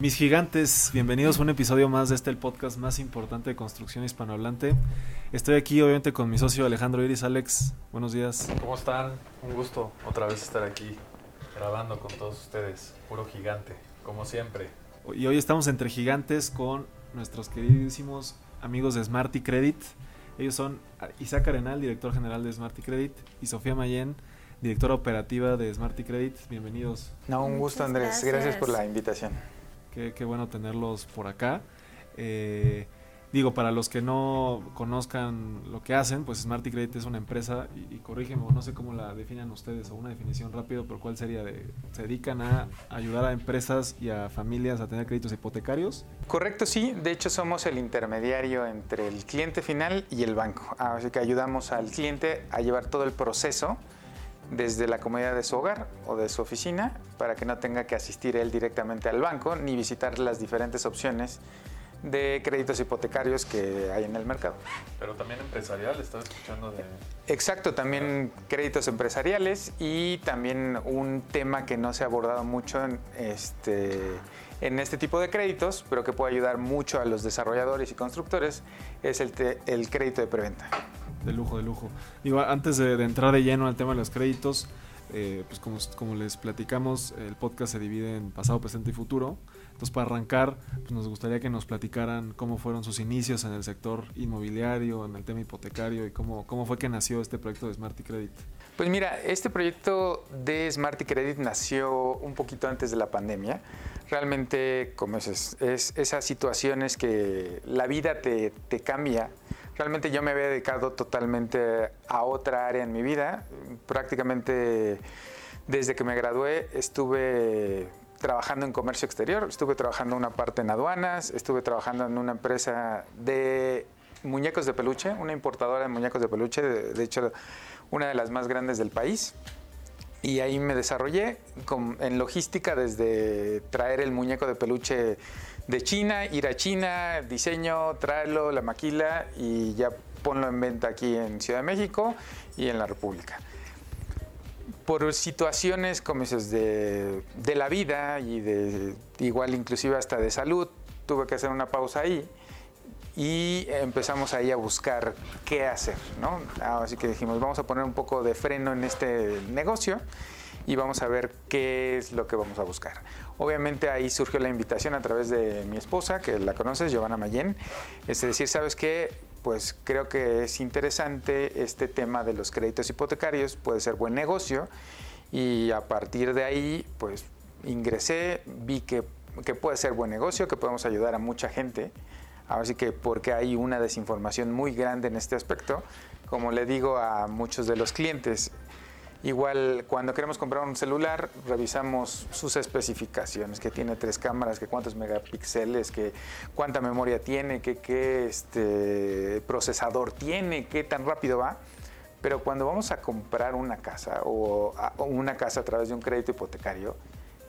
Mis gigantes, bienvenidos a un episodio más de este el podcast más importante de construcción hispanohablante. Estoy aquí obviamente con mi socio Alejandro Iris. Alex, buenos días. ¿Cómo están? Un gusto otra vez estar aquí grabando con todos ustedes. Puro gigante, como siempre. Y hoy estamos entre gigantes con nuestros queridísimos amigos de Smarty Credit. Ellos son Isaac Arenal, director general de Smarty Credit, y Sofía Mayen, directora operativa de Smarty Credit. Bienvenidos. No, un gusto Andrés. Gracias. gracias por la invitación. Qué, bueno tenerlos por acá. Eh, digo, para los que no conozcan lo que hacen, pues Smarty Credit es una empresa, y, y corrígeme, no sé cómo la definan ustedes, o una definición rápido, pero ¿cuál sería? De, ¿Se dedican a ayudar a empresas y a familias a tener créditos hipotecarios? Correcto, sí. De hecho, somos el intermediario entre el cliente final y el banco. Así que ayudamos al cliente a llevar todo el proceso desde la comodidad de su hogar o de su oficina para que no tenga que asistir él directamente al banco ni visitar las diferentes opciones de créditos hipotecarios que hay en el mercado. Pero también empresarial, estaba escuchando de... Exacto, también créditos empresariales y también un tema que no se ha abordado mucho en este, en este tipo de créditos, pero que puede ayudar mucho a los desarrolladores y constructores, es el, el crédito de preventa. De lujo, de lujo. Antes de, entrar de lleno al tema de los créditos, eh, pues como, les platicamos, el podcast se divide en pasado, presente y futuro. Entonces, para arrancar, pues nos gustaría que nos platicaran cómo fueron sus inicios en el sector inmobiliario, en el tema hipotecario y cómo, cómo fue que nació este proyecto de Smarty Credit. Pues mira, este proyecto de Smarty Credit nació un poquito antes de la pandemia. Realmente, como es, es esas situaciones que la vida te, te cambia Realmente yo me había dedicado totalmente a otra área en mi vida. Prácticamente desde que me gradué estuve trabajando en comercio exterior, estuve trabajando una parte en aduanas, estuve trabajando en una empresa de muñecos de peluche, una importadora de muñecos de peluche, de, hecho una de las más grandes del país. Y ahí me desarrollé en logística desde traer el muñeco de peluche de China, ir a China, diseño, traerlo, la maquila y ya ponlo en venta aquí en Ciudad de México y en la República. Por situaciones como dices de, de la vida y de igual inclusive hasta de salud, tuve que hacer una pausa ahí y empezamos ahí a buscar qué hacer, ¿no? Así que dijimos, vamos a poner un poco de freno en este negocio y vamos a ver qué es lo que vamos a buscar. Obviamente ahí surgió la invitación a través de mi esposa, que la conoces, Giovanna Mayen, es decir, ¿sabes qué? Pues creo que es interesante este tema de los créditos hipotecarios, puede ser buen negocio y a partir de ahí pues ingresé, vi que, que puede ser buen negocio, que podemos ayudar a mucha gente, así que porque hay una desinformación muy grande en este aspecto, como le digo a muchos de los clientes, Igual cuando queremos comprar un celular, revisamos sus especificaciones, que tiene tres cámaras, que cuántos megapíxeles, que cuánta memoria tiene, que qué este, procesador tiene, qué tan rápido va. Pero cuando vamos a comprar una casa o, una casa a través de un crédito hipotecario,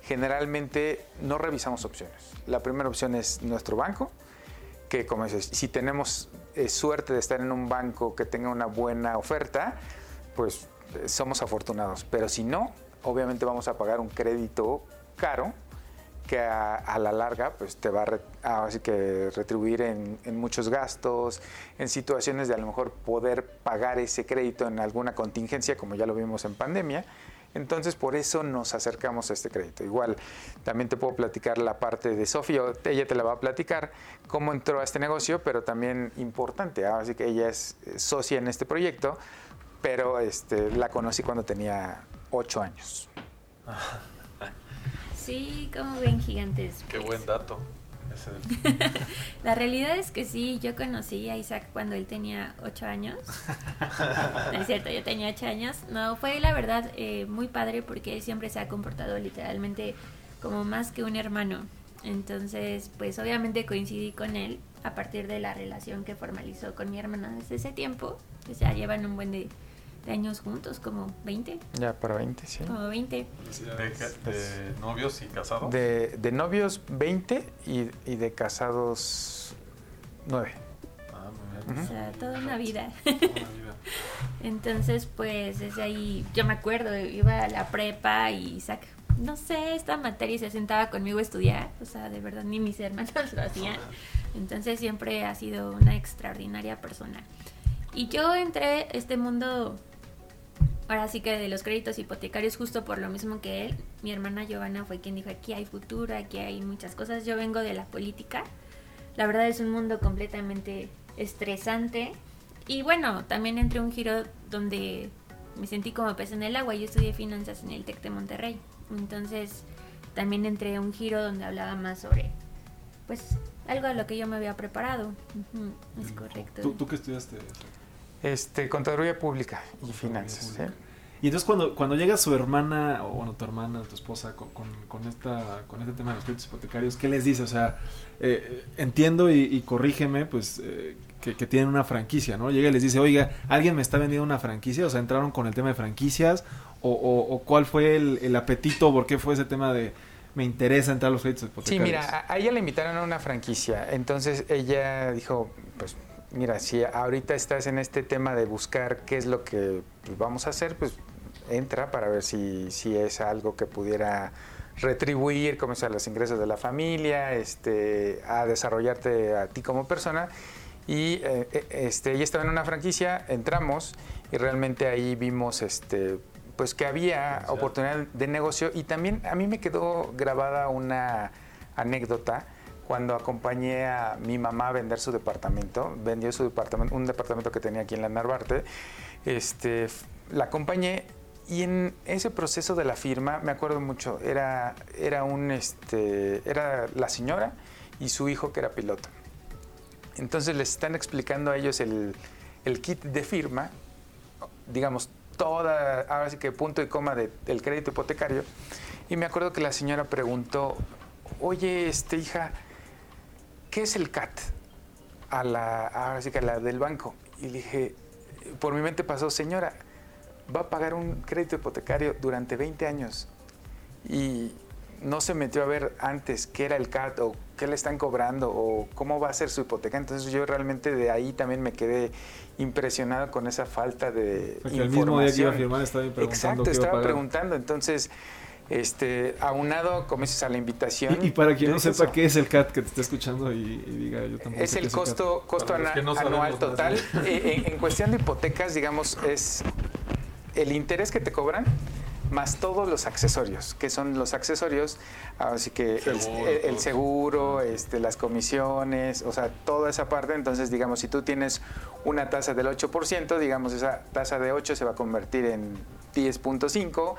generalmente no revisamos opciones. La primera opción es nuestro banco, que como dices, si tenemos eh, suerte de estar en un banco que tenga una buena oferta, pues somos afortunados. Pero si no, obviamente vamos a pagar un crédito caro que a, la larga pues te va a, así que retribuir en, muchos gastos, en situaciones de a lo mejor poder pagar ese crédito en alguna contingencia, como ya lo vimos en pandemia. Entonces por eso nos acercamos a este crédito. Igual también te puedo platicar la parte de Sofía, ella te la va a platicar cómo entró a este negocio, pero también importante, así que ella es socia en este proyecto, pero este, la conocí cuando tenía ocho años. Sí, como ven gigantes. Qué buen dato. la realidad es que sí, yo conocí a Isaac cuando él tenía ocho años. No es cierto, yo tenía ocho años. No, fue la verdad eh, muy padre porque él siempre se ha comportado literalmente como más que un hermano. Entonces, pues obviamente coincidí con él a partir de la relación que formalizó con mi hermana desde ese tiempo. Pues ya llevan un buen de de años juntos, como 20. Ya, para 20, sí. Como 20. ¿De, novios y casados? De, de novios 20 y, y, de casados 9. Ah, muy bien. O sea, toda una vida. Toda una vida. Entonces, pues desde ahí, yo me acuerdo, iba a la prepa y Isaac no sé, esta materia y se sentaba conmigo a estudiar. O sea, de verdad, ni mis hermanos lo hacían. Entonces siempre ha sido una extraordinaria persona. Y yo entré a este mundo, ahora sí que de los créditos hipotecarios, justo por lo mismo que él. Mi hermana Giovanna fue quien dijo, aquí hay futuro, aquí hay muchas cosas. Yo vengo de la política. La verdad es un mundo completamente estresante. Y bueno, también entré un giro donde me sentí como pez en el agua. Yo estudié finanzas en el TEC de Monterrey. Entonces también entré un giro donde hablaba más sobre, pues, algo a lo que yo me había preparado. Es correcto. ¿Tú, tú qué estudiaste? Este, Contaduría Pública y Finanzas. ¿eh? Y entonces cuando, cuando llega su hermana, o bueno, tu hermana, tu esposa, con, con, con esta, con este tema de los créditos hipotecarios, ¿qué les dice? O sea, eh, entiendo y, y corrígeme, pues, eh, que, que tienen una franquicia, ¿no? Llega y les dice, oiga, ¿alguien me está vendiendo una franquicia? O sea, ¿entraron con el tema de franquicias? ¿O, o, o cuál fue el, el apetito? ¿Por qué fue ese tema de, me interesa entrar a los créditos Sí, hipotecarios? mira, a, a ella le invitaron a una franquicia. Entonces ella dijo, pues mira, si ahorita estás en este tema de buscar qué es lo que pues, vamos a hacer, pues entra para ver si, si es algo que pudiera retribuir, como sea, los ingresos de la familia, este, a desarrollarte a ti como persona. Y eh, eh, este, ella estaba en una franquicia, entramos y realmente ahí vimos este, pues que había oportunidad de negocio y también a mí me quedó grabada una anécdota cuando acompañé a mi mamá a vender su departamento, vendió su departamento, un departamento que tenía aquí en la Narvarte, este, la acompañé y en ese proceso de la firma, me acuerdo mucho, era, era, un, este, era la señora y su hijo que era piloto. Entonces les están explicando a ellos el, el kit de firma, digamos, toda, ahora sí que punto y coma de- del crédito hipotecario. Y me acuerdo que la señora preguntó, oye, este hija, ¿qué es el CAT? A la, ahora sí que a la del banco. Y le dije, por mi mente pasó, señora, va a pagar un crédito hipotecario durante 20 años. Y no se metió a ver antes qué era el CAT o qué le están cobrando o cómo va a ser su hipoteca. Entonces yo realmente de ahí también me quedé impresionado con esa falta de Porque el mismo día que iba a información. firmar estaba preguntando Exacto, qué iba a estaba pagar. preguntando. Entonces, este, aunado, como dices, a la invitación. Y, y para quien no sepa eso. qué es el CAT que te está escuchando y, y diga yo tampoco Es el costo, costo ana- no anual total. Eh, en, en cuestión de hipotecas, digamos, es el interés que te cobran más todos los accesorios, que son los accesorios, así que el- Seguro, el, el todo. seguro, este, las comisiones, o sea, toda esa parte. Entonces, digamos, si tú tienes una tasa del 8%, digamos, esa tasa de 8 se va a convertir en 10.5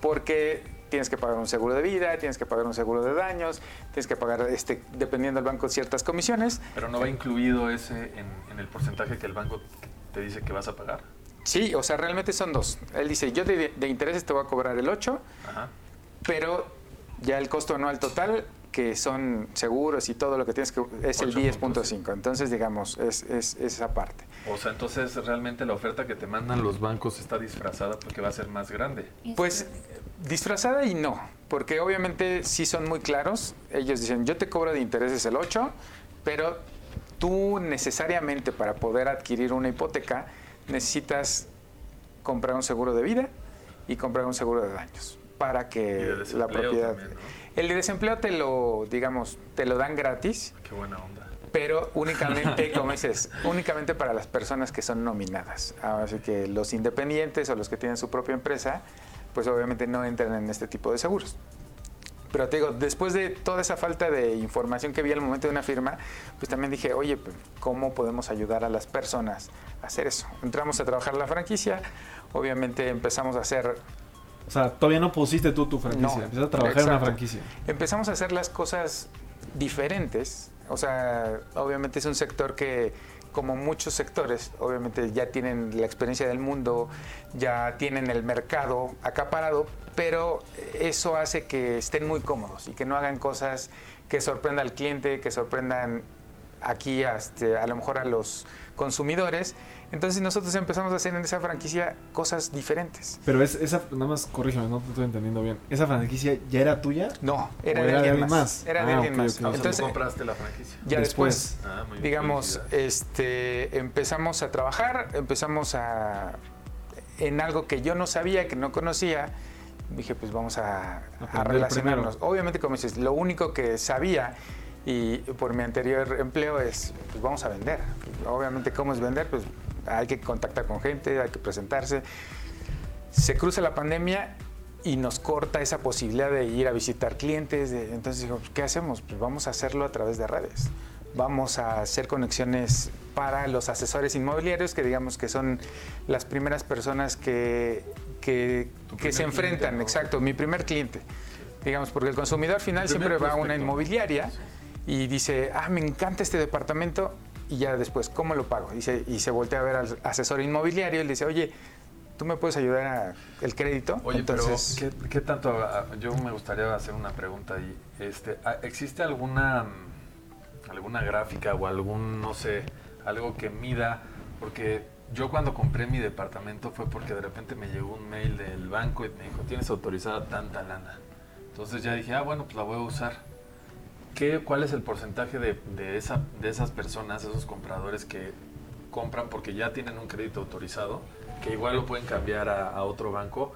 porque tienes que pagar un seguro de vida, tienes que pagar un seguro de daños, tienes que pagar, este, dependiendo del banco, ciertas comisiones. Pero no va incluido ese en, en el porcentaje que el banco te dice que vas a pagar. Sí, o sea, realmente son dos. Él dice, yo de, de intereses te voy a cobrar el 8, Ajá. pero ya el costo anual total, que son seguros y todo lo que tienes que, es el 8.5. 10.5. Entonces, digamos, es, es- es esa parte. O sea, entonces realmente la oferta que te mandan los bancos está disfrazada porque va a ser más grande. Es Pues disfrazada y no, porque obviamente sí son muy claros. Ellos dicen, yo te cobro de intereses el 8, pero tú necesariamente para poder adquirir una hipoteca necesitas comprar un seguro de vida y comprar un seguro de daños para que la propiedad... también, ¿no? El de desempleo te lo, digamos, te lo dan gratis, Qué buena onda. pero únicamente, como dices, únicamente para las personas que son nominadas. Así que los independientes o los que tienen su propia empresa, pues obviamente no entran en este tipo de seguros. Pero te digo, después de toda esa falta de información que vi al momento de una firma, pues también dije, oye, pues, ¿cómo podemos ayudar a las personas a hacer eso? Entramos a trabajar la franquicia, obviamente empezamos a hacer O sea, todavía no pusiste tú tu franquicia. No, Empezaste a trabajar en una franquicia. empezamos a hacer las cosas diferentes. O sea, obviamente es un sector que, como muchos sectores, obviamente ya tienen la experiencia del mundo, ya tienen el mercado acaparado, pero eso hace que estén muy cómodos y que no hagan cosas que sorprendan al cliente, que sorprendan aquí este, a lo mejor a los consumidores. Entonces nosotros empezamos a hacer en esa franquicia cosas diferentes. Pero es, esa, nada más corrígeme, no te estoy entendiendo bien. ¿Esa franquicia ya era tuya? No, era, ¿O de era de alguien más. más? Era de Ah, alguien más. ok. Ah, Entonces, compraste la franquicia. ya Después. después, Ah, muy bien, digamos, este, empezamos a trabajar, empezamos a en algo que yo no sabía, que no conocía, dije, pues vamos a, relacionarnos. primero. Obviamente, como dices, lo único que sabía y por mi anterior empleo es, pues vamos a vender. Obviamente, ¿cómo es vender? Pues hay que contactar con gente, hay que presentarse. Se cruza la pandemia y nos corta esa posibilidad de ir a visitar clientes. de- entonces digo, pues, ¿qué hacemos? Pues vamos a hacerlo a través de redes. Vamos a hacer conexiones para los asesores inmobiliarios, que digamos que son las primeras personas que, que, se primer cliente, enfrentan. ¿no? Exacto, mi primer cliente. Digamos, porque el consumidor final siempre va a una inmobiliaria y dice, ah, me encanta este departamento, y ya después, ¿cómo lo pago? Y se, y se voltea a ver al asesor inmobiliario y le dice, oye, ¿tú me puedes ayudar a el crédito? Oye, Entonces, pero ¿qué, qué tanto? ah, Yo me gustaría hacer una pregunta ahí. Este, ah, ¿Existe alguna alguna gráfica o algún, no sé, algo que mida? Porque yo cuando compré mi departamento fue porque de repente me llegó un mail del banco y me dijo, tienes autorizada tanta lana. Entonces ya dije, ah, bueno, pues la voy a usar. ¿Qué, ¿Cuál es el porcentaje de, de, esa, de esas personas, esos compradores que compran porque ya tienen un crédito autorizado, que igual lo pueden cambiar a, otro banco?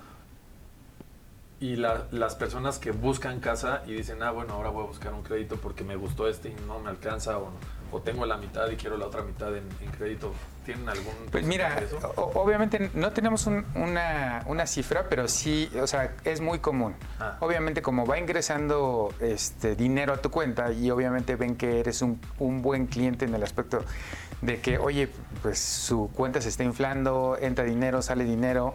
Y la- las personas que buscan casa y dicen, ah, bueno, ahora voy a buscar un crédito porque me gustó este y no me alcanza, o, o tengo la mitad y quiero la otra mitad en crédito. ¿Tienen algún Pues mira, de eso? o- obviamente no tenemos un- una, una cifra, pero sí, o sea, es muy común. Ah. Obviamente como va ingresando este dinero a tu cuenta y obviamente ven que eres un, un buen cliente en el aspecto de que, oye, pues su cuenta se está inflando, entra dinero, sale dinero,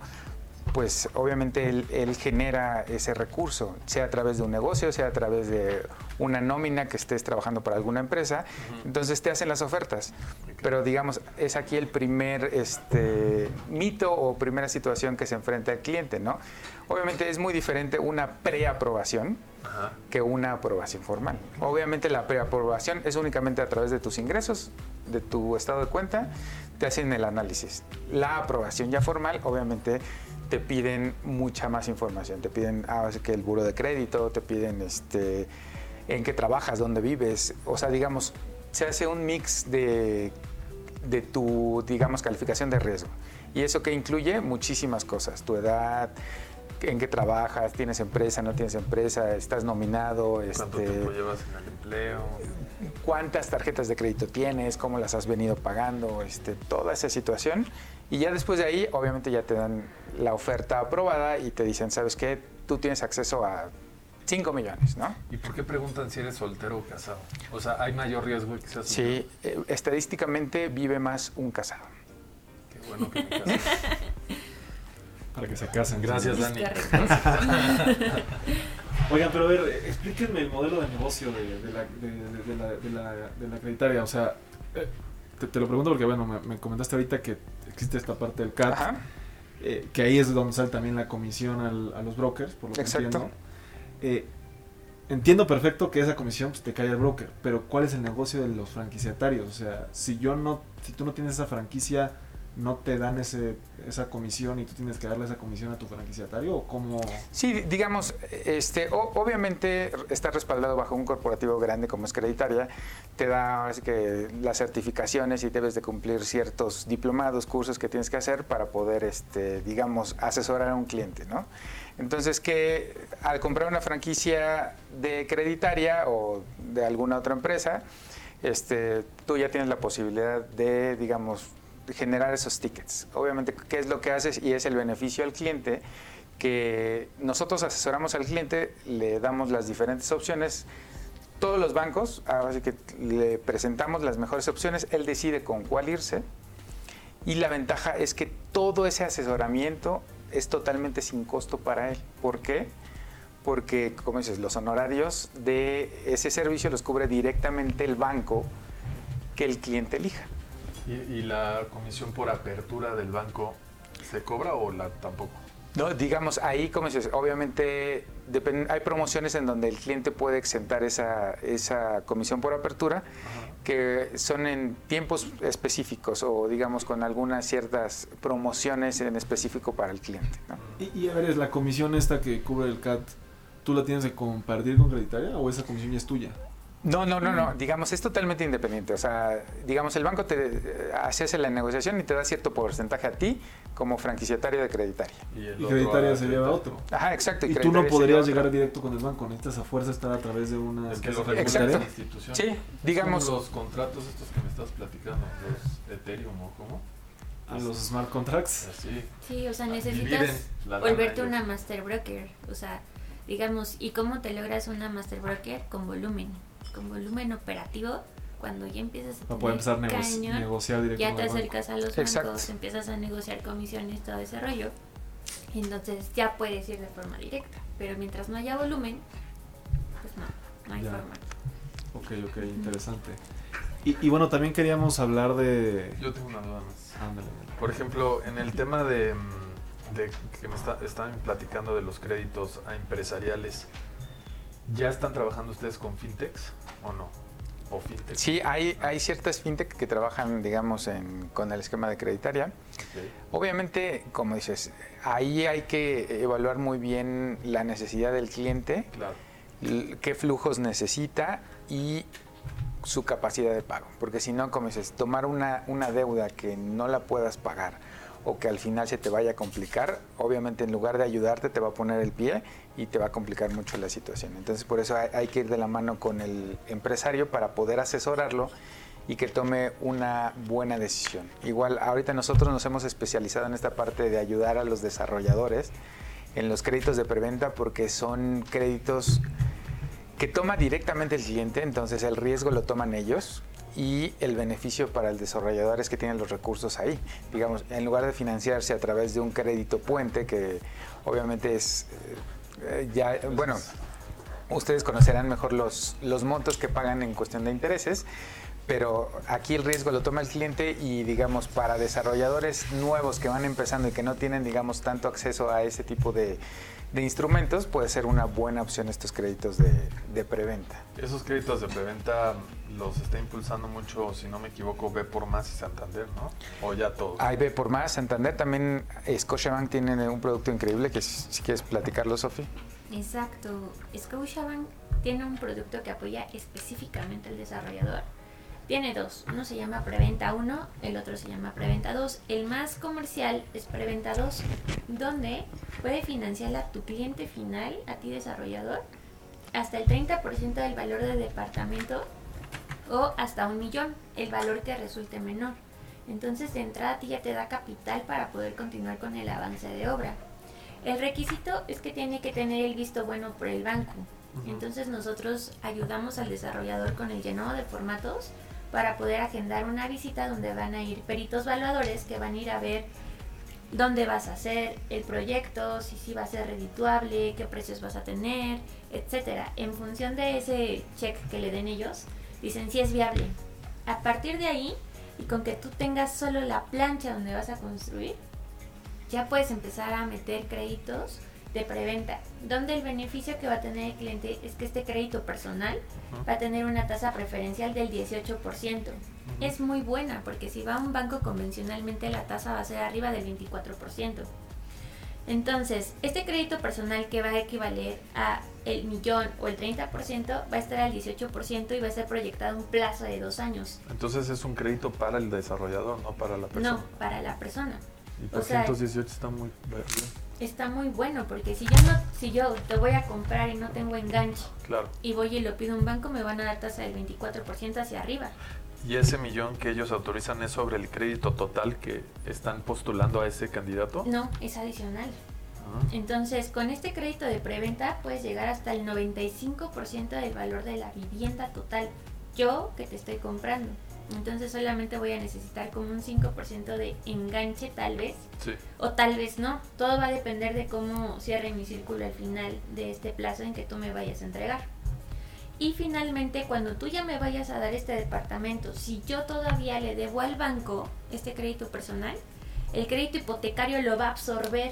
pues obviamente él, él genera ese recurso, sea a través de un negocio, sea a través de una nómina que estés trabajando para alguna empresa, entonces te hacen las ofertas. Pero digamos, es aquí el primer este, mito o primera situación que se enfrenta el cliente, ¿no? Obviamente es muy diferente una preaprobación que una aprobación formal. Obviamente la preaprobación es únicamente a través de tus ingresos, de tu estado de cuenta, te hacen el análisis. La aprobación ya formal, obviamente te piden mucha más información, te piden ah, que el buro de crédito, te piden este en qué trabajas, dónde vives, o sea, digamos, se hace un mix de de tu, digamos, calificación de riesgo. Y eso que incluye muchísimas cosas, tu edad, en qué trabajas, tienes empresa, no tienes empresa, estás nominado, ¿Cuánto este, tiempo llevas en el empleo? cuántas tarjetas de crédito tienes, cómo las has venido pagando, este, toda esa situación. Y ya después de ahí, obviamente ya te dan la oferta aprobada y te dicen, ¿sabes qué? Tú tienes acceso a 5 millones, ¿no? ¿Y por qué preguntan si eres soltero o casado? O sea, ¿hay mayor riesgo de que seas soltero? Sí, eh, estadísticamente vive más un casado. Qué bueno que me. Para que se casen. Gracias, Dani. Oigan, pero a ver, explíquenme el modelo de negocio de, de la, de, de- de la, de la- de la creditaria. O sea, eh, te, te lo pregunto porque, bueno, me, me comentaste ahorita que existe esta parte del CAT, Ajá. Eh, que ahí es donde sale también la comisión al- a los brokers, por lo que Exacto. entiendo. Eh, entiendo perfecto que esa comisión pues, te cae al broker, pero ¿cuál es el negocio de los franquiciatarios? O sea, si yo no, si tú no tienes esa franquicia, ¿no te dan ese, esa comisión y tú tienes que darle esa comisión a tu franquiciatario? ¿O cómo...? Sí, di- digamos, este, obviamente está respaldado bajo un corporativo grande como es Creditaria, te da que las certificaciones y debes de cumplir ciertos diplomados, cursos que tienes que hacer para poder, este, digamos, asesorar a un cliente, ¿no? Entonces, que al comprar una franquicia de Creditaria o de alguna otra empresa, este, tú ya tienes la posibilidad de, digamos, generar esos tickets. Obviamente, ¿qué es lo que haces? Y es el beneficio al cliente, que nosotros asesoramos al cliente, le damos las diferentes opciones. Todos los bancos, así que le presentamos las mejores opciones, él decide con cuál irse. Y la ventaja es que todo ese asesoramiento es totalmente sin costo para él. ¿Por qué? Porque, como dices, los honorarios de ese servicio los cubre directamente el banco que el cliente elija. ¿Y, y la comisión por apertura del banco se cobra o la tampoco? No, digamos, ahí, como dices, obviamente depen- hay promociones en donde el cliente puede exentar esa, esa comisión por apertura, que son en tiempos específicos o, digamos, con algunas ciertas promociones en específico para el cliente. ¿no? Y, y a ver, es la comisión esta que cubre el CAT, ¿tú la tienes que compartir con creditaria o esa comisión ya es tuya? No, no, no, no. Digamos, es totalmente independiente. O sea, digamos, el banco te hace la negociación y te da cierto porcentaje a ti como franquiciatario de creditaria. Y, creditaria se lleva otro. Ajá, exacto. Y, tú no podrías llegar directo con el banco. Necesitas a fuerza estar a través de una es que lo exacto. institución. Sí, digamos. los contratos estos que me estás platicando, los Ethereum o cómo. A los smart contracts. Sí. sí, o sea, necesitas volverte una master broker. O sea, digamos, ¿y cómo te logras una master broker? Con volumen con volumen operativo, cuando ya empiezas a, poder empezar a negociar directamente. Ya te acercas a los bancos, empiezas a negociar comisiones, todo ese rollo. Entonces ya puedes ir de forma directa. Pero mientras no haya volumen, pues no, no hay forma. Ok, ok, interesante. Y, bueno, también queríamos hablar de... Yo tengo una duda más. Por ejemplo, en el tema de, mm, de que me está, están platicando de los créditos a empresariales, ¿Ya están trabajando ustedes con fintechs o no? ¿O fintech? Sí, hay, hay ciertas fintech que trabajan, digamos, con el esquema de creditaria. Obviamente, como dices, ahí hay que evaluar muy bien la necesidad del cliente, qué flujos necesita y su capacidad de pago. Porque si no, como dices, tomar una, una deuda que no la puedas pagar o que al final se te vaya a complicar, obviamente en lugar de ayudarte te va a poner el pie y te va a complicar mucho la situación. Entonces por eso hay, que ir de la mano con el empresario para poder asesorarlo y que tome una buena decisión. Igual ahorita nosotros nos hemos especializado en esta parte de ayudar a los desarrolladores en los créditos de preventa porque son créditos que toma directamente el cliente, entonces el riesgo lo toman ellos y el beneficio para el desarrollador es que tienen los recursos ahí. Digamos, en lugar de financiarse a través de un crédito puente, que obviamente es eh, ya, bueno, ustedes conocerán mejor los, los montos que pagan en cuestión de intereses, pero aquí el riesgo lo toma el cliente y digamos para desarrolladores nuevos que van empezando y que no tienen digamos tanto acceso a ese tipo de, de instrumentos, puede ser una buena opción estos créditos de, de, preventa. Esos créditos de preventa los está impulsando mucho, si no me equivoco, B por más y Santander, ¿no? O ya todos. Hay B por más, Santander también, Scotiabank tiene un producto increíble que si, quieres platicarlo, Sofi. Exacto, Scotiabank tiene un producto que apoya específicamente al desarrollador tiene dos. Uno se llama Preventa 1, el otro se llama Preventa 2. El más comercial es Preventa 2, donde puede financiar a tu cliente final, a ti desarrollador, hasta el 30% del valor del departamento o hasta un millón, el valor que resulte menor. Entonces de entrada a ti ya te da capital para poder continuar con el avance de obra. El requisito es que tiene que tener el visto bueno por el banco. Entonces nosotros ayudamos al desarrollador con el llenado de formatos para poder agendar una visita donde van a ir peritos valuadores que van a ir a ver dónde vas a hacer el proyecto, si sí va a ser redituable, qué precios vas a tener, etcétera. En función de ese check que le den ellos, dicen si es viable. A partir de ahí, y con que tú tengas solo la plancha donde vas a construir, ya puedes empezar a meter créditos de preventa, donde el beneficio que va a tener el cliente es que este crédito personal va a tener una tasa preferencial del 18%. Es muy buena porque si va a un banco convencionalmente la tasa va a ser arriba del 24%. Entonces, este crédito personal que va a equivaler a el millón o el 30% va a estar al 18% y va a ser proyectado un plazo de dos años. Entonces es un crédito para el desarrollador, no para la persona. No, para la persona. Y por 118 está muy bien está muy bueno porque si yo no si yo te voy a comprar y no tengo enganche y voy y lo pido a un banco me van a dar tasa del 24% hacia arriba. ¿Y ese millón que ellos autorizan es sobre el crédito total que están postulando a ese candidato? No, es adicional. Ah. Entonces, con este crédito de preventa puedes llegar hasta el 95% del valor de la vivienda total. Yo que te estoy comprando. Entonces solamente voy a necesitar como un 5% de enganche tal vez. O tal vez no. Todo va a depender de cómo cierre mi círculo al final de este plazo en que tú me vayas a entregar. Y finalmente, cuando tú ya me vayas a dar este departamento, si yo todavía le debo al banco este crédito personal, el crédito hipotecario lo va a absorber.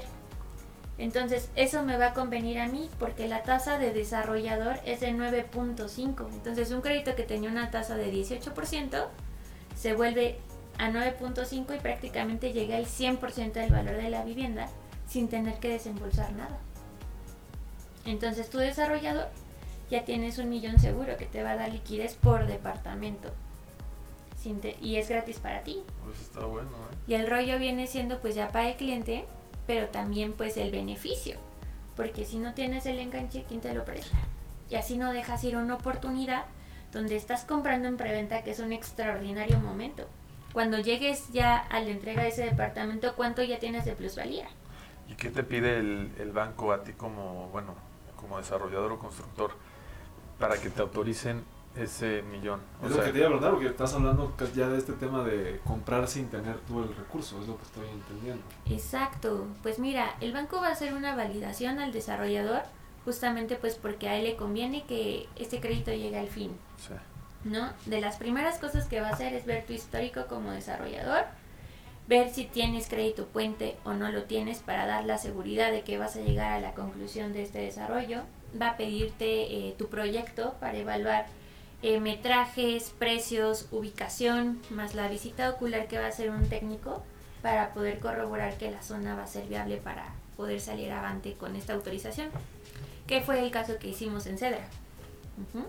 Entonces, eso me va a convenir a mí porque la tasa de desarrollador es de 9.5. Entonces, un crédito que tenía una tasa de 18%, se vuelve a 9.5 y prácticamente llega al 100% del valor de la vivienda sin tener que desembolsar nada. Entonces tu desarrollador ya tienes un millón seguro que te va a dar liquidez por departamento. Sin te- y es gratis para ti. Pues está bueno, ¿eh? Y el rollo viene siendo pues ya para el cliente, pero también pues el beneficio. Porque si no tienes el enganche, ¿quién te lo presta? Y así no dejas ir una oportunidad donde estás comprando en preventa, que es un extraordinario momento. Cuando llegues ya a la entrega de ese departamento, ¿cuánto ya tienes de plusvalía? ¿Y qué te pide el, el banco a ti como, bueno, como desarrollador o constructor para que te autoricen ese millón? O Es sea, lo que te iba a preguntar, porque estás hablando ya de este tema de comprar sin tener tú el recurso, es lo que estoy entendiendo. Exacto. Pues mira, el banco va a hacer una validación al desarrollador justamente pues porque a él le conviene que este crédito llegue al fin. sí. ¿no? De las primeras cosas que va a hacer es ver tu histórico como desarrollador, ver si tienes crédito puente o no lo tienes para dar la seguridad de que vas a llegar a la conclusión de este desarrollo. Va a pedirte eh, tu proyecto para evaluar eh, metrajes, precios, ubicación, más la visita ocular que va a hacer un técnico para poder corroborar que la zona va a ser viable para poder salir avante con esta autorización. Que fue el caso que hicimos en Cedra. Ujú.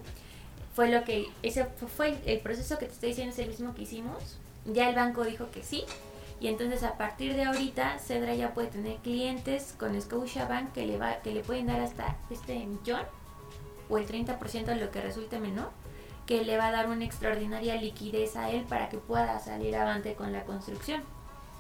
Fue lo que ese fu- fue el, el proceso que te estoy diciendo es el mismo que hicimos. Ya el banco dijo que sí y entonces a partir de ahorita Cedra ya puede tener clientes con Scotiabank que le va que le pueden dar hasta este millón o el 30% de lo que resulte menor que le va a dar una extraordinaria liquidez a él para que pueda salir avante con la construcción.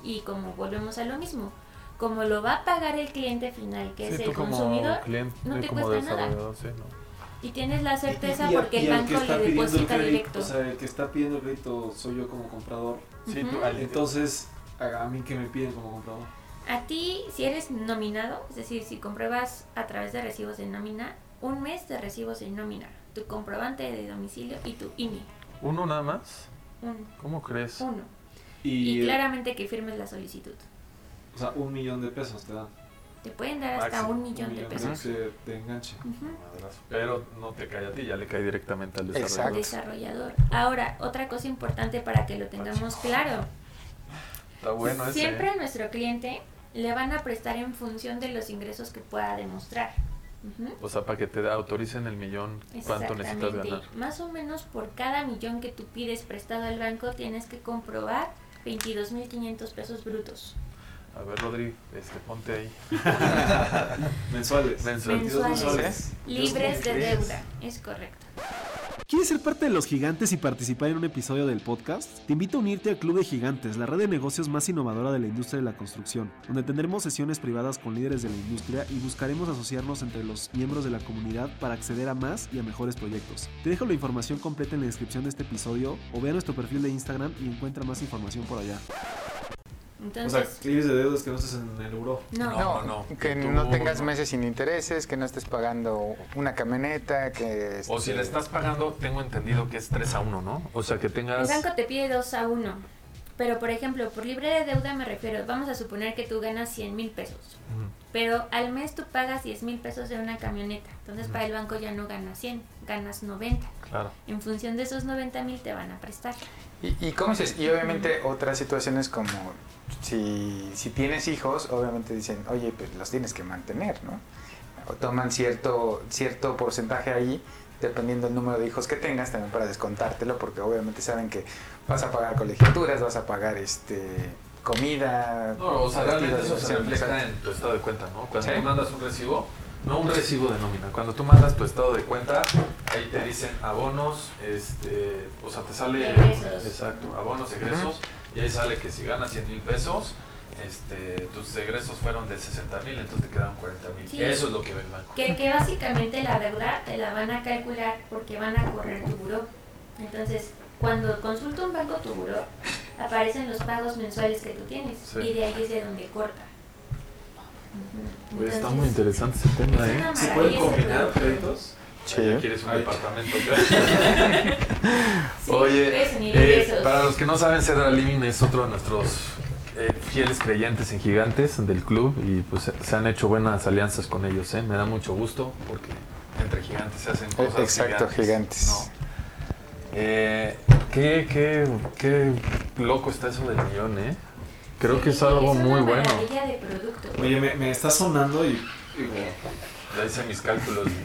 Y como volvemos a lo mismo como lo va a pagar el cliente final que Sí, es el como consumidor cliente, no te como cuesta nada. desarrollador, sí, ¿no? y tienes la certeza Y- y- porque y el banco le deposita crédito, directo O sea, el que está pidiendo el crédito soy yo como comprador. Sí, Entonces, a, a mí que me piden como comprador. A ti, si eres nominado, es decir, si compruebas a través de recibos de nómina, un mes de recibos de nómina, tu comprobante de domicilio y tu INE. ¿Uno nada más? Un, ¿Cómo crees? uno. Y, Y claramente que firmes la solicitud. O sea, un millón de pesos te dan. Te pueden dar hasta Máximo, un millón de pesos. de, de enganche. Ujú. Madrazo. Pero no te cae a ti, ya le cae directamente al Al desarrollador. desarrollador. Ahora, otra cosa importante para que lo tengamos claro. Está bueno ese. Siempre ¿eh? a nuestro cliente le van a prestar en función de los ingresos que pueda demostrar. O sea, para que te autoricen el millón, ¿cuánto necesitas ganar? Más o menos por cada millón que tú pides prestado al banco tienes que comprobar 22.500 pesos brutos. A ver, Rodri, este, ponte ahí. Mensuales. Mensual. Mensuales. mensuales. Libres de deuda, es correcto. ¿Quieres ser parte de los gigantes y participar en un episodio del podcast? Te invito a unirte al Club de Gigantes, la red de negocios más innovadora de la industria de la construcción, donde tendremos sesiones privadas con líderes de la industria y buscaremos asociarnos entre los miembros de la comunidad para acceder a más y a mejores proyectos. Te dejo la información completa en la descripción de este episodio o ve a nuestro perfil de Instagram y encuentra más información por allá. O sea, libres de deudas que no estés en el euro. no, No, no. Que Tú, no tengas meses sin intereses, que no estés pagando una camioneta, que... O si este, le estás pagando, tengo entendido que es 3 a 1, ¿no? O sea, que el tengas... banco te pide 2 a 1. Pero, por ejemplo, por libre de deuda me refiero, vamos a suponer que tú ganas 100 mil pesos. Pero al mes tú pagas 10 mil pesos de una camioneta. Entonces, para el banco ya no ganas 100, ganas 90. Claro. En función de esos 90 mil te van a prestar. Y, y cómo dices, y obviamente otras situaciones como si, si tienes hijos, obviamente dicen, oye, pues los tienes que mantener, ¿no? O toman cierto, cierto porcentaje ahí, dependiendo del número de hijos que tengas, también para descontártelo, porque obviamente saben que vas a pagar colegiaturas, vas a pagar este comida. No, o sea, realmente vestidos, eso se refleja en tu estado de cuenta, ¿no? Cuando Sí. mandas un recibo, no un recibo de nómina, cuando tú mandas tu estado de cuenta, ahí te dicen abonos, este, o sea, te sale... Egresos. Exacto, abonos, egresos, y ahí sale que si ganas 100 mil pesos, este, tus egresos fueron de 60 mil, entonces te quedan 40 mil. Sí. Eso es lo que ve el banco. Que, que básicamente la deuda te la van a calcular porque van a correr tu buró. Entonces, cuando consulta un banco tu buró, aparecen los pagos mensuales que tú tienes Sí. y de ahí es de donde corta. Pues está muy interesante ese tema, ¿eh? ¿Se pueden combinar créditos? Sí. Ya quieres un Ay. departamento. Sí, Oye, eh, para los que no saben, Cedra Living es otro de nuestros eh, fieles creyentes en gigantes del club y pues se han hecho buenas alianzas con ellos. ¿eh? Me da mucho gusto porque entre gigantes se hacen cosas Exacto, gigantes. ¿no? Eh, qué, qué, qué loco está eso del millón, ¿eh? Creo que es algo muy bueno. de producto. Oye, me, me está sonando y digo, Ya hice mis cálculos.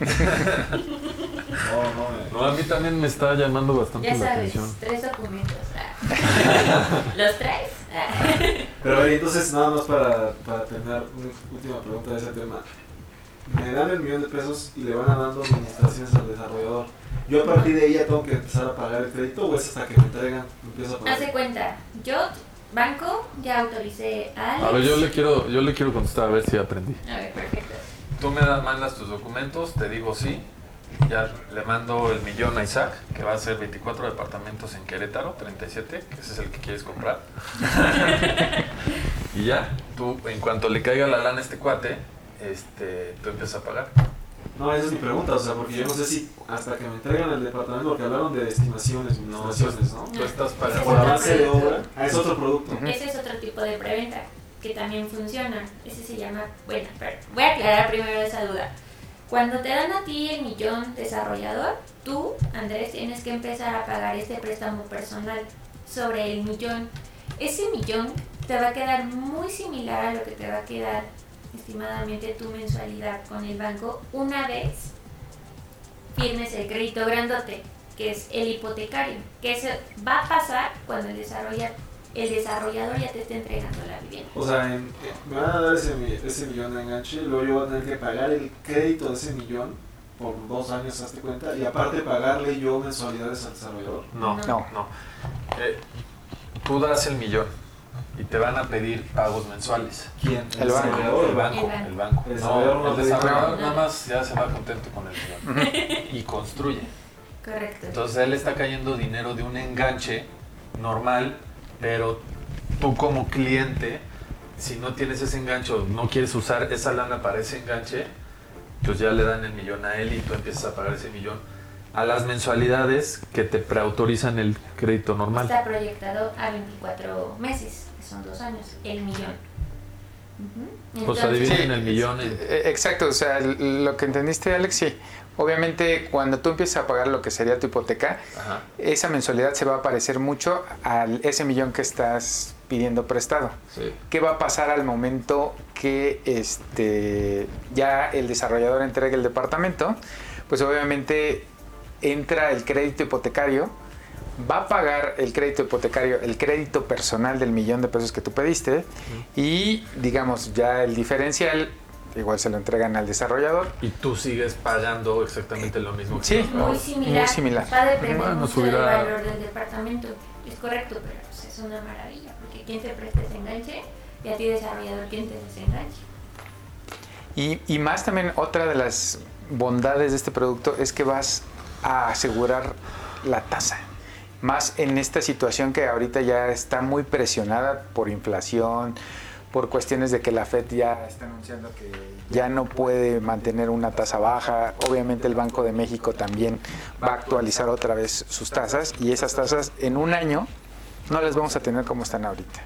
No, no, No, a mí también me está llamando bastante Ya la sabes, atención. tres documentos. ah. ¿Los traes? Ah. Pero entonces nada más para, para terminar, una última pregunta de ese tema. Me dan el millón de pesos y le van a dando administraciones al desarrollador. Yo a partir de ahí ya tengo que empezar a pagar el crédito o es hasta que me entregan, empiezo a pagar. Haz de cuenta, yo, banco, ya autoricé a Alex. A ver, yo le quiero, yo le quiero contestar a ver si aprendí. A ver, perfecto. Tú me das, mandas tus documentos, te digo sí. Ya le mando el millón a Isaac, que va a ser 24 departamentos en Querétaro, 37, que ese es el que quieres comprar. y ya, tú, en cuanto le caiga la lana a este cuate, este, tú empiezas a pagar. No, esa es mi pregunta, o sea, porque yo no sé si hasta que me entregan el departamento, porque hablaron de estimaciones, administraciones, ¿no? Tú estás Ese pagando es Por avance de obra. Ah, es otro producto. Ese es otro tipo de preventa que también funciona. Ese se llama, bueno, pero voy a aclarar primero esa duda. Cuando te dan a ti el millón desarrollador, tú, Andrés, tienes que empezar a pagar este préstamo personal sobre el millón. Ese millón te va a quedar muy similar a lo que te va a quedar estimadamente tu mensualidad con el banco una vez firmes el crédito grandote, que es el hipotecario, que eso va a pasar cuando el desarrollador, el desarrollador ya te esté entregando la vivienda. O sea, en- me van a dar ese, ese millón de enganche, luego yo voy a tener que pagar el crédito de ese millón por dos años, hazte cuenta, y aparte pagarle yo mensualidades al desarrollador. No, No. no, no. Eh, tú das el millón y te van a pedir pagos mensuales. ¿Quién? El banco. El banco, El banco. el banco. El No, desarrollador no el desarrollador nada nada. más ya se va contento con el millón y construye. Correcto. Entonces él está cayendo dinero de un enganche normal, pero tú como cliente, si no tienes ese enganche o no quieres usar esa lana para ese enganche, pues ya le dan el millón a él y tú empiezas a pagar ese millón a las mensualidades que te preautorizan el crédito normal. Está proyectado a 24 meses, que son dos años, el millón. Ujú. Pues Entonces, adivinen el millón en- Eh, Exacto, o sea, lo que entendiste, Alex, sí. Obviamente, cuando tú empiezas a pagar lo que sería tu hipoteca, Ajá. esa mensualidad se va a parecer mucho a ese millón que estás pidiendo prestado. Sí. ¿Qué va a pasar al momento que este, ya el desarrollador entregue el departamento? Pues obviamente entra el crédito hipotecario, va a pagar el crédito hipotecario, el crédito personal del millón de pesos que tú pediste y digamos ya el diferencial igual se lo entregan al desarrollador. Y tú sigues pagando exactamente lo mismo que Sí. muy similar. Muy similar. Va a depender Bueno, mucho subirá- del valor del departamento. Es correcto, pero pues, es una maravilla, porque quien te presta ese enganche y a ti desarrollador quien te desenganche. Y, y más también otra de las bondades de este producto es que vas a asegurar la tasa. Más en esta situación que ahorita ya está muy presionada por inflación, por cuestiones de que la Fed ya está anunciando que ya no puede mantener una tasa baja. Obviamente el Banco de México también va a actualizar otra vez sus tasas y esas tasas en un año no las vamos a tener como están ahorita.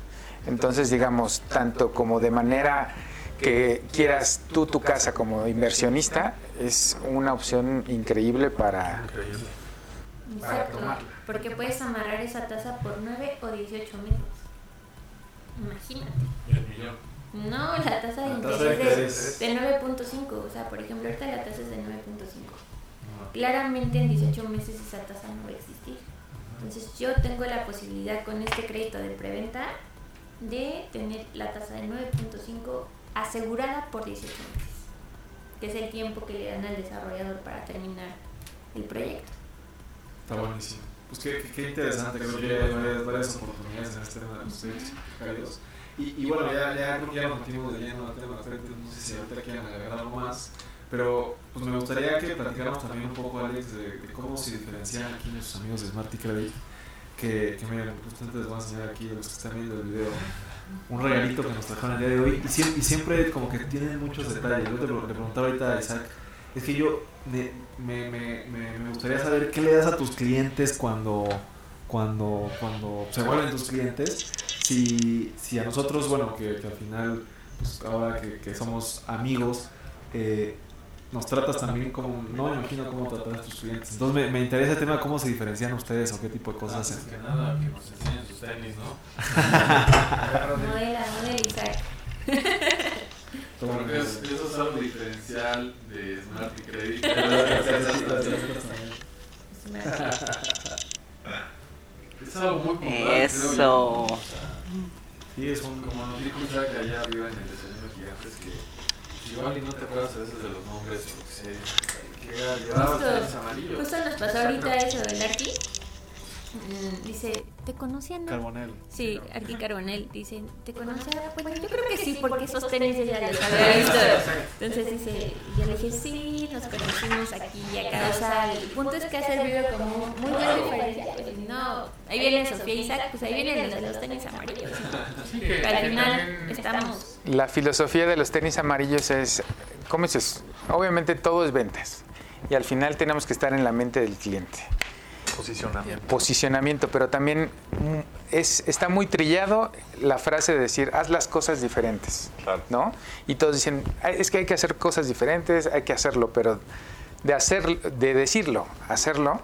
Entonces, digamos, tanto como de manera que quieras tú tu casa como inversionista, es una opción increíble para... Increíble. Exacto, porque puedes amarrar esa tasa por 9 o 18 meses. Imagínate. No, la tasa de La tasa de interés de, de 9.5, o sea, por ejemplo, ahorita la tasa es de 9.5. Claramente en 18 meses esa tasa no va a existir. Entonces yo tengo la posibilidad con este crédito de preventa de tener la tasa de 9.5 asegurada por 18 meses, que es el tiempo que le dan al desarrollador para terminar el proyecto. Está buenísimo. Pues qué, qué- qué interesante, creo que hay varias, varias oportunidades en este tema de los hipotecarios. Y, y bueno, ya, ya creo que ya nos metimos de lleno al tema de no sé si ahorita quieren agregar algo más, pero pues me gustaría que platicáramos también un poco, Alex, de, de cómo se diferencian aquí nuestros amigos de Smarty Credit, que, que miren, justamente les voy a enseñar aquí los que están viendo el video un regalito que nos trajeron el día de hoy y siempre, y siempre como que tienen muchos detalles. Yo te le preguntaba ahorita a Isaac, es que yo me, me, me, me- me gustaría saber qué le das a tus clientes cuando, cuando, cuando se vuelven tus clientes. Si, si a nosotros, bueno, que, que al final, pues ahora que, que somos amigos, eh, nos tratas también como, no me imagino cómo tratar a tus clientes. Entonces me, me interesa el tema, cómo se diferencian ustedes o qué tipo de cosas hacen. que nada, que nos enseñen sus tenis, ¿no? Modela, modela Isaac. Porque es- eso es algo diferencial de Smart y Credit. es algo muy yo. Eso. Sí, es un... Como nos dijo Isaac allá arriba en el desayuno gigantes que igual y no te acuerdas a veces de los nombres porque se que llevaba tenis amarillos. Justo nos pasó ahorita eso del Arqui. Mm, Dice, ¿te conocían? no? Carbonel. Sí, Arqui Carbonel. Dice, ¿te conocía? Bueno, yo creo que sí, porque esos tenis ella los había visto. Entonces dice, yo le dije, sí, nos conocimos aquí y acá. O sea, el punto es que ha servido como muy buena diferencia. Pues no, ahí viene Sofía y Isaac, pues ahí vienen los de los tenis amarillos. al final estamos. La filosofía de los tenis amarillos es, ¿cómo dices? Obviamente todo es ventas. Y al final tenemos que estar en la mente del cliente. Posicionamiento. Posicionamiento, pero también mm, es, está muy trillado la frase de decir, haz las cosas diferentes. Claro. ¿No? Y todos dicen, "Ay, es que hay que hacer cosas diferentes, hay que hacerlo, pero de, hacer, de decirlo, hacerlo,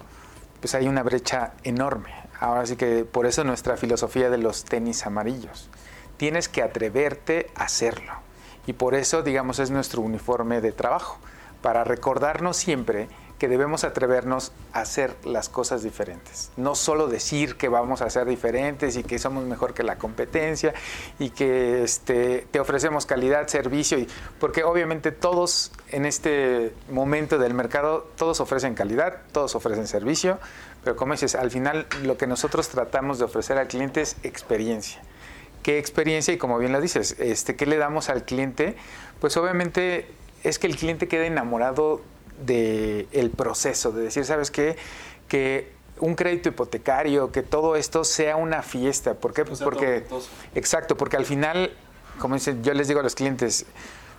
pues hay una brecha enorme. Ahora sí que por eso nuestra filosofía de los tenis amarillos. Tienes que atreverte a hacerlo. Y por eso, digamos, es nuestro uniforme de trabajo, para recordarnos siempre que debemos atrevernos a hacer las cosas diferentes. No solo decir que vamos a ser diferentes y que somos mejor que la competencia y que este, te ofrecemos calidad, servicio, y, porque obviamente todos en este momento del mercado, todos ofrecen calidad, todos ofrecen servicio, pero como dices, al final lo que nosotros tratamos de ofrecer al cliente es experiencia. ¿Qué experiencia? Y como bien lo dices, este, ¿qué le damos al cliente? Pues obviamente es que el cliente quede enamorado del proceso, de decir, ¿sabes qué? Que un crédito hipotecario, que todo esto sea una fiesta. ¿Por qué? Pues porque, exacto, porque al final, como dicen, yo les digo a los clientes,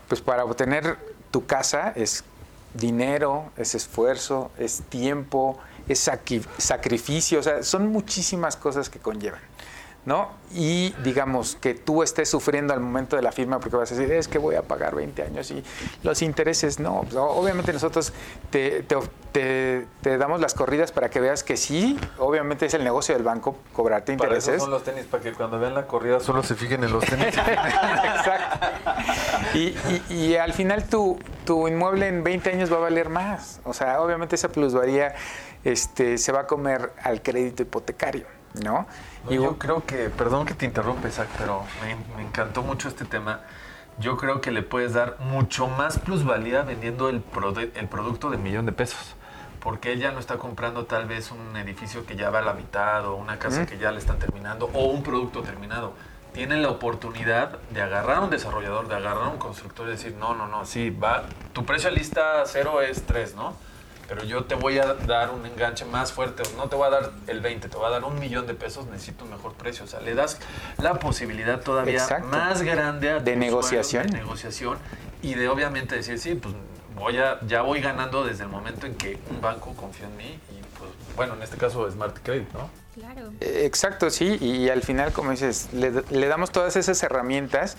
pues para obtener tu casa es dinero, es esfuerzo, es tiempo, es sacrificio, o sea, son muchísimas cosas que conllevan. ¿No? Y digamos que tú estés sufriendo al momento de la firma porque vas a decir, es que voy a pagar 20 años y los intereses, no. Pues, obviamente nosotros te, te te- te damos las corridas para que veas que sí, obviamente es el negocio del banco cobrarte Para eso intereses. son los tenis, para que cuando vean la corrida solo se fijen en los tenis. Exacto. Y, y- y al final tu, tu inmueble en 20 años va a valer más. O sea, obviamente esa plusvalía este, se va a comer al crédito hipotecario, ¿no? No, yo creo que, perdón que te interrumpa, Isaac, pero me, me encantó mucho este tema. Yo creo que le puedes dar mucho más plusvalía vendiendo el, prode- el producto de millón de pesos. Porque él ya no está comprando tal vez un edificio que ya va a la mitad o una casa que ya le están terminando o un producto terminado. Tiene la oportunidad de agarrar a un desarrollador, de agarrar a un constructor y decir, no, no, no, sí, va, tu precio a lista cero es 3, ¿no? Pero yo te voy a dar un enganche más fuerte, no te voy a dar el 20, te voy a dar un millón de pesos, necesito un mejor precio. O sea, le das la posibilidad todavía Exacto. más grande a De tu usuario negociación. de negociación y de obviamente decir, sí, pues voy a, ya voy ganando desde el momento en que un banco confía en mí y pues, bueno, en este caso Smart Credit, ¿no? Claro. Eh, Exacto, sí, y, al final, como dices, le, le damos todas esas herramientas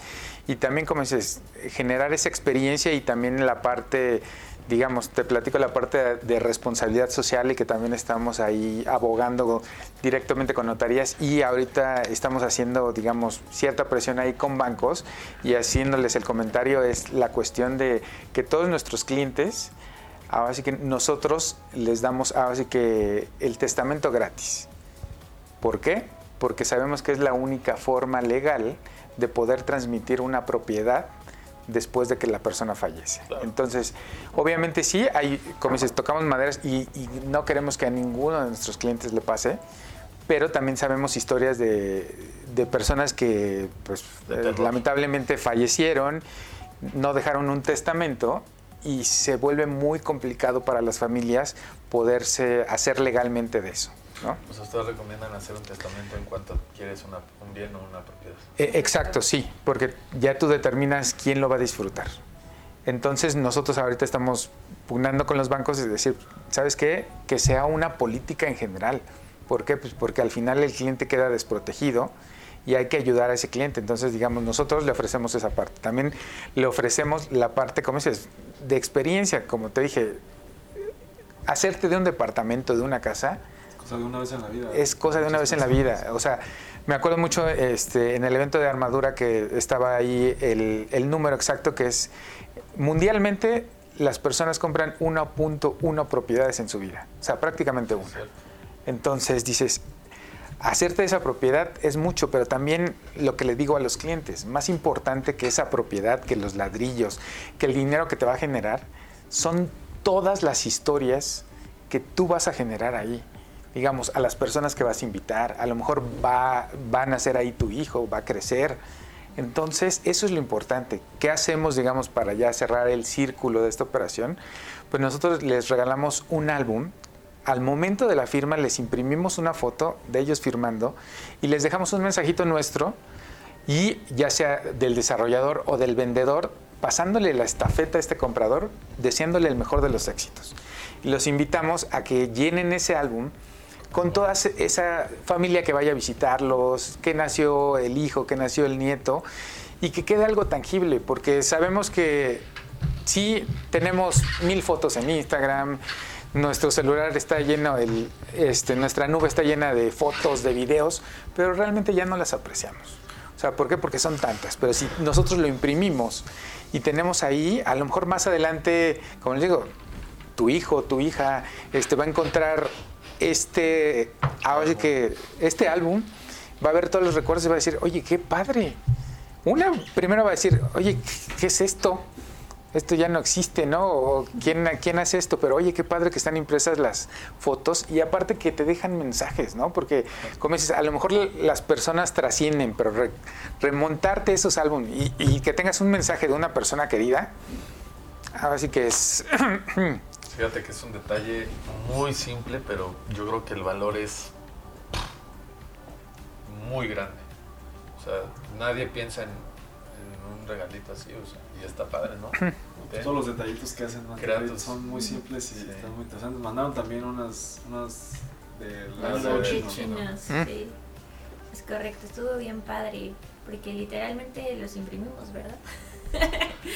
y también, como dices, generar esa experiencia y también la parte, digamos, te platico la parte de, responsabilidad social y que también estamos ahí abogando directamente con notarías y ahorita estamos haciendo, digamos, cierta presión ahí con bancos y haciéndoles el comentario es la cuestión de que todos nuestros clientes, ahora sí que nosotros les damos, ahora sí que el testamento gratis. ¿Por qué? Porque sabemos que es la única forma legal de poder transmitir una propiedad después de que la persona fallece. Entonces, obviamente sí, hay, como dices, tocamos maderas y, y no queremos que a ninguno de nuestros clientes le pase, pero también sabemos historias de, de personas que pues, De eh, lamentablemente fallecieron, no dejaron un testamento y se vuelve muy complicado para las familias poderse hacer legalmente de eso. ¿No? Pues ustedes recomiendan hacer un testamento en cuanto quieres una- un bien o una propiedad. Eh, exacto, sí, porque ya tú determinas quién lo va a disfrutar. Entonces nosotros ahorita estamos pugnando con los bancos y decir, ¿sabes qué? Que sea una política en general. ¿Por qué? Pues porque al final el cliente queda desprotegido y hay que ayudar a ese cliente. Entonces, digamos, nosotros le ofrecemos esa parte. También le ofrecemos la parte, ¿cómo dices? De experiencia, como te dije, hacerte de un departamento, de una casa, Cosa de una vez en la vida. es cosa de una vez en la vida. O sea, Me acuerdo mucho este, en el evento de armadura que estaba ahí el, el número exacto que es mundialmente las personas compran 1.1 propiedades en su vida, o sea, prácticamente una. Entonces dices, hacerte esa propiedad es mucho, pero también lo que le digo a los clientes, más importante que esa propiedad, que los ladrillos, que el dinero que te va a generar, son todas las historias que tú vas a generar ahí. Digamos, a las personas que vas a invitar, a lo mejor va, va a nacer ahí tu hijo, va a crecer. Entonces, eso es lo importante. ¿Qué hacemos, digamos, para ya cerrar el círculo de esta operación? Pues nosotros les regalamos un álbum al momento de la firma les imprimimos una foto de ellos firmando y les dejamos un mensajito nuestro y ya sea del desarrollador o del vendedor pasándole la estafeta a este comprador, deseándole el mejor de los éxitos. Los invitamos a que llenen ese álbum con toda esa familia que vaya a visitarlos, que nació el hijo, que nació el nieto, y que quede algo tangible, porque sabemos que sí tenemos mil fotos en Instagram, nuestro celular está lleno, el, este, nuestra nube está llena de fotos, de videos, pero realmente ya no las apreciamos. O sea, ¿por qué? Porque son tantas. Pero si nosotros lo imprimimos y tenemos ahí, a lo mejor más adelante, como les digo, tu hijo, tu hija, este, va a encontrar este, ahora que este álbum, va a ver todos los recuerdos y va a decir, oye, qué padre. Una primero va a decir, oye, ¿qué es esto? esto ya no existe, ¿no? ¿quién, ¿quién hace esto? Pero oye, qué padre que están impresas las fotos y aparte que te dejan mensajes, ¿no? Porque, como dices, a lo mejor las personas trascienden, pero remontarte esos álbumes y, y, que tengas un mensaje de una persona querida, ahora sí que es... Fíjate que es un detalle muy simple, pero yo creo que el valor es muy grande. O sea, nadie piensa en, en un regalito así, o sea, y está padre, ¿no? Todos los detallitos que hacen ¿no? son muy simples y están muy interesantes. Mandaron también unas, unas de las chinas, sí. Es correcto, estuvo bien padre, porque literalmente los imprimimos, ¿verdad?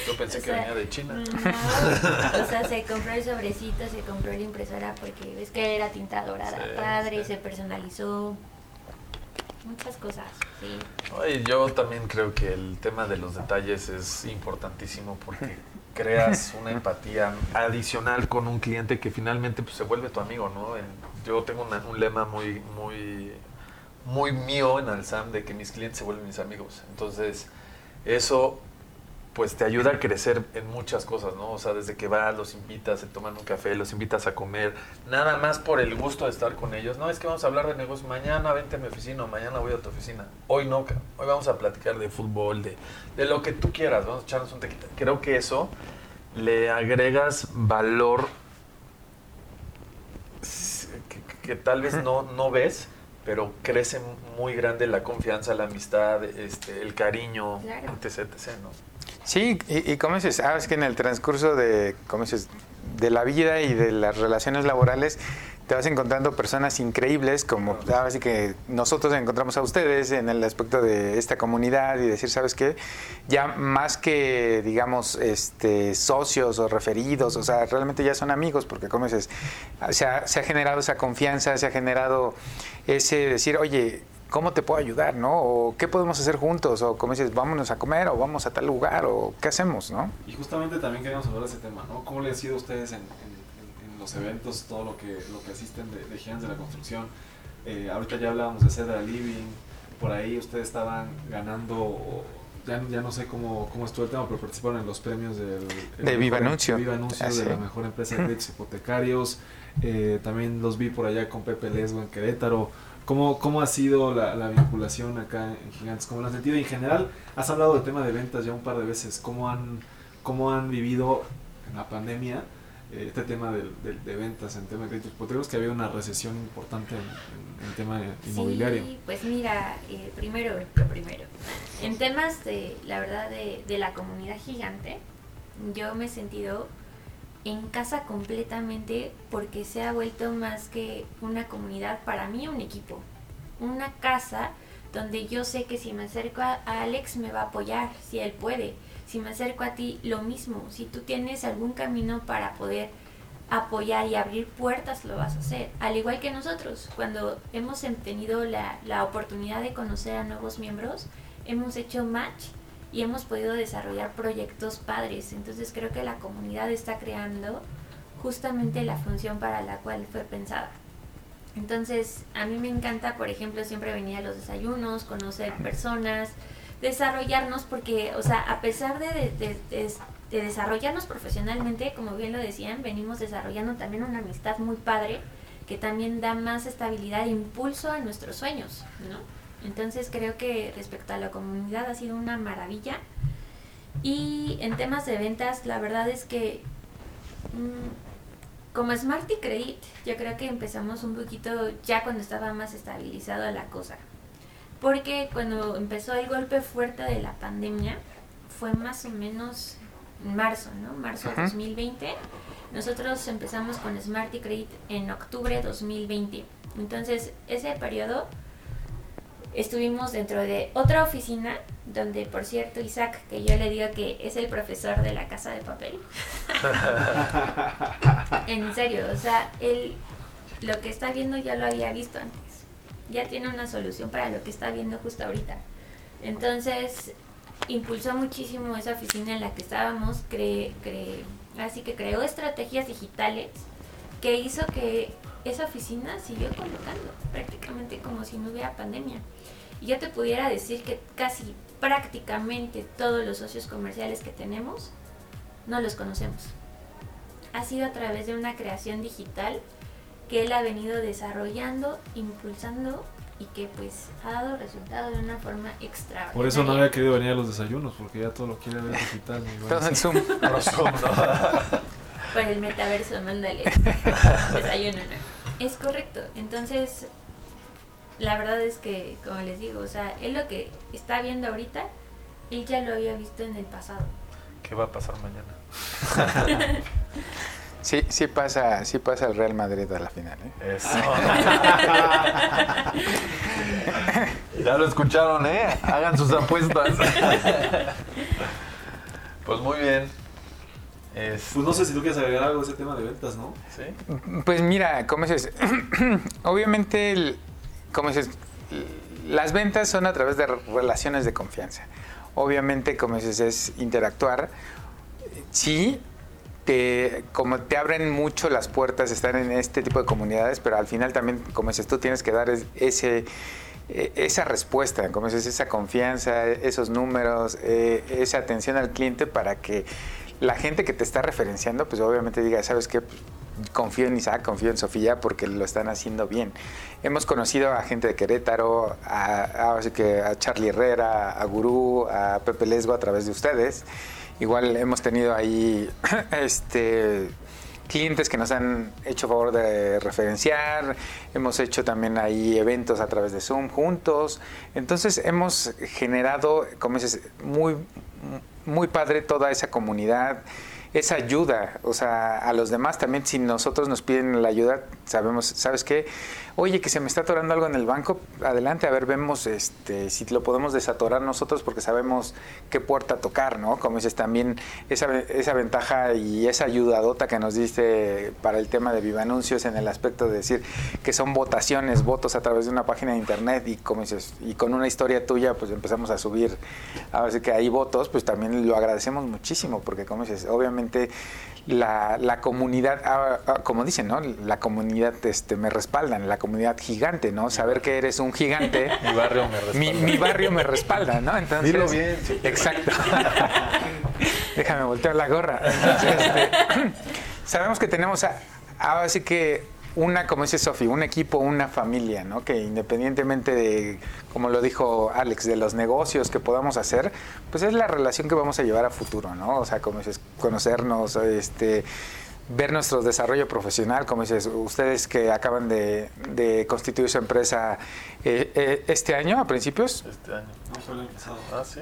Yo pensé que venía de China. No, o sea, se compró el sobrecito, se compró la impresora porque ves que era tinta dorada padre, se personalizó muchas cosas, sí. yo también creo que el tema de los detalles es importantísimo porque creas una empatía adicional con un cliente que finalmente pues, se vuelve tu amigo, ¿no? yo tengo un lema muy, muy, muy mío en Alzam de que mis clientes se vuelven mis amigos. Entonces, eso pues te ayuda a crecer en muchas cosas, ¿no? O sea, desde que vas, los invitas, se toman un café, los invitas a comer, nada más por el gusto de estar con ellos. No, es que vamos a hablar de negocios, mañana vente a mi oficina, mañana voy a tu oficina. Hoy no, hoy vamos a platicar de fútbol, de, de lo que tú quieras, vamos a echarnos un tequila. Creo que eso le agregas valor que, tal vez no, no ves, pero crece muy grande la confianza, la amistad, este, el cariño, etc, etc, ¿no? Sí, y, como dices, ah, es que en el transcurso de, ¿cómo dices? de la vida y de las relaciones laborales te vas encontrando personas increíbles como así que nosotros encontramos a ustedes en el aspecto de esta comunidad y decir sabes qué ya más que digamos este socios o referidos o sea realmente ya son amigos porque como dices se se ha generado esa confianza se ha generado ese decir oye ¿cómo te puedo ayudar, no? O qué podemos hacer juntos, o como dices, vámonos a comer, o vamos a tal lugar, o qué hacemos, ¿no? Y justamente también queríamos hablar de ese tema, ¿no? ¿Cómo le ha sido a ustedes en, los eventos, todo lo que, lo que asisten de, de Gigantes de la Construcción? Eh, ahorita ya hablábamos de Cedra Living, por ahí ustedes estaban ganando, ya, ya no sé cómo, cómo estuvo el tema, pero participaron en los premios del, de Viva Anuncio, Viva Anuncio de la mejor empresa de créditos hipotecarios. Eh, también los vi por allá con Pepe Lesgo en Querétaro. ¿Cómo, ¿Cómo ha sido la, la, vinculación acá en Gigantes? ¿Cómo lo has sentido? en general, has hablado del tema de ventas ya un par de veces. ¿Cómo han, cómo han vivido en la pandemia eh, este tema de, de, de, ventas, en tema de créditos hipotecarios, que había una recesión importante en, el tema inmobiliario? Sí, pues mira, eh, primero, lo primero. En temas de, la verdad, de, de la comunidad gigante, yo me he sentido en casa completamente porque se ha vuelto más que una comunidad, para mí un equipo. Una casa donde yo sé que si me acerco a Alex me va a apoyar, si él puede. Si me acerco a ti, lo mismo. Si tú tienes algún camino para poder apoyar y abrir puertas, lo vas a hacer. Al igual que nosotros, cuando hemos tenido la, la oportunidad de conocer a nuevos miembros, hemos hecho match y hemos podido desarrollar proyectos padres. Entonces creo que la comunidad está creando justamente la función para la cual fue pensada. Entonces, a mí me encanta, por ejemplo, siempre venir a los desayunos, conocer personas, desarrollarnos, porque, o sea, a pesar de, de, desarrollarnos profesionalmente, como bien lo decían, venimos desarrollando también una amistad muy padre que también da más estabilidad e impulso a nuestros sueños, ¿no? Entonces creo que respecto a la comunidad ha sido una maravilla. Y en temas de ventas, la verdad es que mm, como Smart y Credit, yo creo que empezamos un poquito ya cuando estaba más estabilizada la cosa. Porque cuando empezó el golpe fuerte de la pandemia, fue más o menos en marzo, ¿no? Marzo de 2020. Nosotros empezamos con Smart y Credit en octubre de 2020. Entonces, ese periodo estuvimos dentro de otra oficina, donde por cierto Isaac, que yo le digo que es el profesor de la casa de papel. en serio, o sea, él lo que está viendo ya lo había visto antes. Ya tiene una solución para lo que está viendo justo ahorita. Entonces, impulsó muchísimo esa oficina en la que estábamos, cre, así que creó estrategias digitales que hizo que esa oficina siguió colocando prácticamente como si no hubiera pandemia. Y yo te pudiera decir que casi prácticamente todos los socios comerciales que tenemos no los conocemos. Ha sido a través de una creación digital que él ha venido desarrollando, impulsando y que pues ha dado resultados de una forma extraordinaria. Por eso no había querido venir a los desayunos, porque ya todo lo quiere ver digital. Todo en Zoom. Por el metaverso, mándale. Desayuno, ¿no? Es correcto. Entonces, la verdad es que, como les digo, o sea, él lo que está viendo ahorita, él ya lo había visto en el pasado. ¿Qué va a pasar mañana? sí, sí pasa, sí pasa el Real Madrid a la final. ¿eh? Eso. ya lo escucharon, ¿eh? Hagan sus apuestas. pues muy bien. Pues no sé si tú quieres agregar algo a ese tema de ventas, ¿no? Sí. Pues mira, ¿cómo es? Obviamente el, como dices, las ventas son a través de relaciones de confianza. Obviamente, como dices, es interactuar. Sí, te, como te abren mucho las puertas estar en este tipo de comunidades, pero al final también, como dices, tú tienes que dar ese, e, esa respuesta, como dices, esa confianza, esos números, eh, esa atención al cliente para que la gente que te está referenciando, pues obviamente diga, ¿sabes qué? Confío en Isaac, confío en Sofía porque lo están haciendo bien. Hemos conocido a gente de Querétaro, a, que a Charlie Herrera, a Gurú, a Pepe Lesgo a través de ustedes. Igual hemos tenido ahí este, clientes que nos han hecho favor de referenciar, hemos hecho también ahí eventos a través de Zoom juntos. Entonces hemos generado, como dices, muy, muy padre toda esa comunidad esa ayuda, o sea, a los demás también si nosotros nos piden la ayuda, sabemos, ¿sabes qué? Oye, que se me está atorando algo en el banco, adelante, a ver, vemos este, si lo podemos desatorar nosotros porque sabemos qué puerta tocar, ¿no? Como dices, también esa, esa ventaja y esa ayudadota que nos diste para el tema de Viva Anuncios en el aspecto de decir que son votaciones, votos a través de una página de internet y como dices, y con una historia tuya, pues empezamos a subir, a ver si que hay votos, pues también lo agradecemos muchísimo porque como dices, obviamente la, la comunidad, ah, ah, como dicen, ¿no? La comunidad este, me respaldan, la comunidad gigante, ¿no? Saber que eres un gigante. mi barrio me respalda. Mi, barrio me respalda, ¿no? Entonces, Dilo bien. Exacto. Déjame voltear la gorra. Este, sabemos que tenemos, ahora sí que una, como dice Sofi, un equipo, una familia, ¿no? Que independientemente de, como lo dijo Alex, de los negocios que podamos hacer, pues es la relación que vamos a llevar a futuro, ¿no? O sea, como dices, conocernos, este ver nuestro desarrollo profesional, como dices, ustedes que acaban de, constituir su empresa eh, eh, este año, a principios. Este año. No, fue el año pasado. Ah, sí.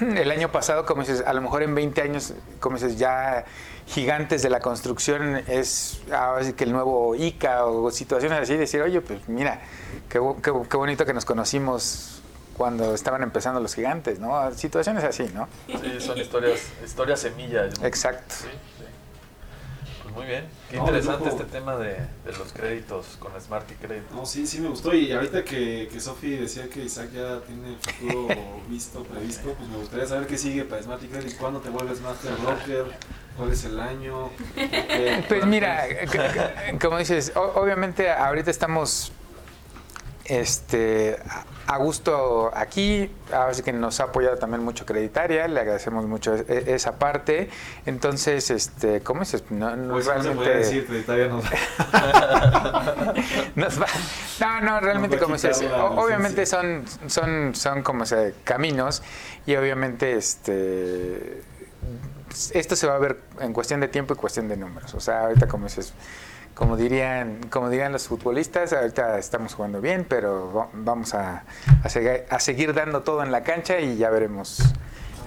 El año pasado, como dices, a lo mejor en 20 años, como dices, ya gigantes de la construcción es así que el nuevo ICA o situaciones así, decir, oye, pues mira, qué, qué, bonito que nos conocimos cuando estaban empezando los gigantes, ¿no? Situaciones así, ¿no? Sí, son historias, historias semillas. Exacto. muy bien. Qué No, interesante este tema de, de los créditos con Smart y Credit. No, sí, sí me gustó. Y ahorita que, que Sofi decía que Isaac ya tiene el futuro visto, previsto, pues me gustaría saber qué sigue para Smart y Credit. ¿Cuándo te vuelves Master Broker? ¿Cuál es el año? ¿Qué- Pues mira, como dices, obviamente ahorita estamos este, a- gusto aquí, así que nos ha apoyado también mucho Creditaria, le agradecemos mucho e- esa parte. Entonces, este, ¿cómo dices? No, no, Pues no se realmente puede decir, Creditaria nos nos va- No, no, realmente como dices, obviamente son, son, son como se, caminos y obviamente este esto se va a ver en cuestión de tiempo y cuestión de números. O sea, ahorita como dices, como dirían, como dirían los futbolistas, ahorita estamos jugando bien, pero va- vamos a, a, seguir, a seguir dando todo en la cancha y ya veremos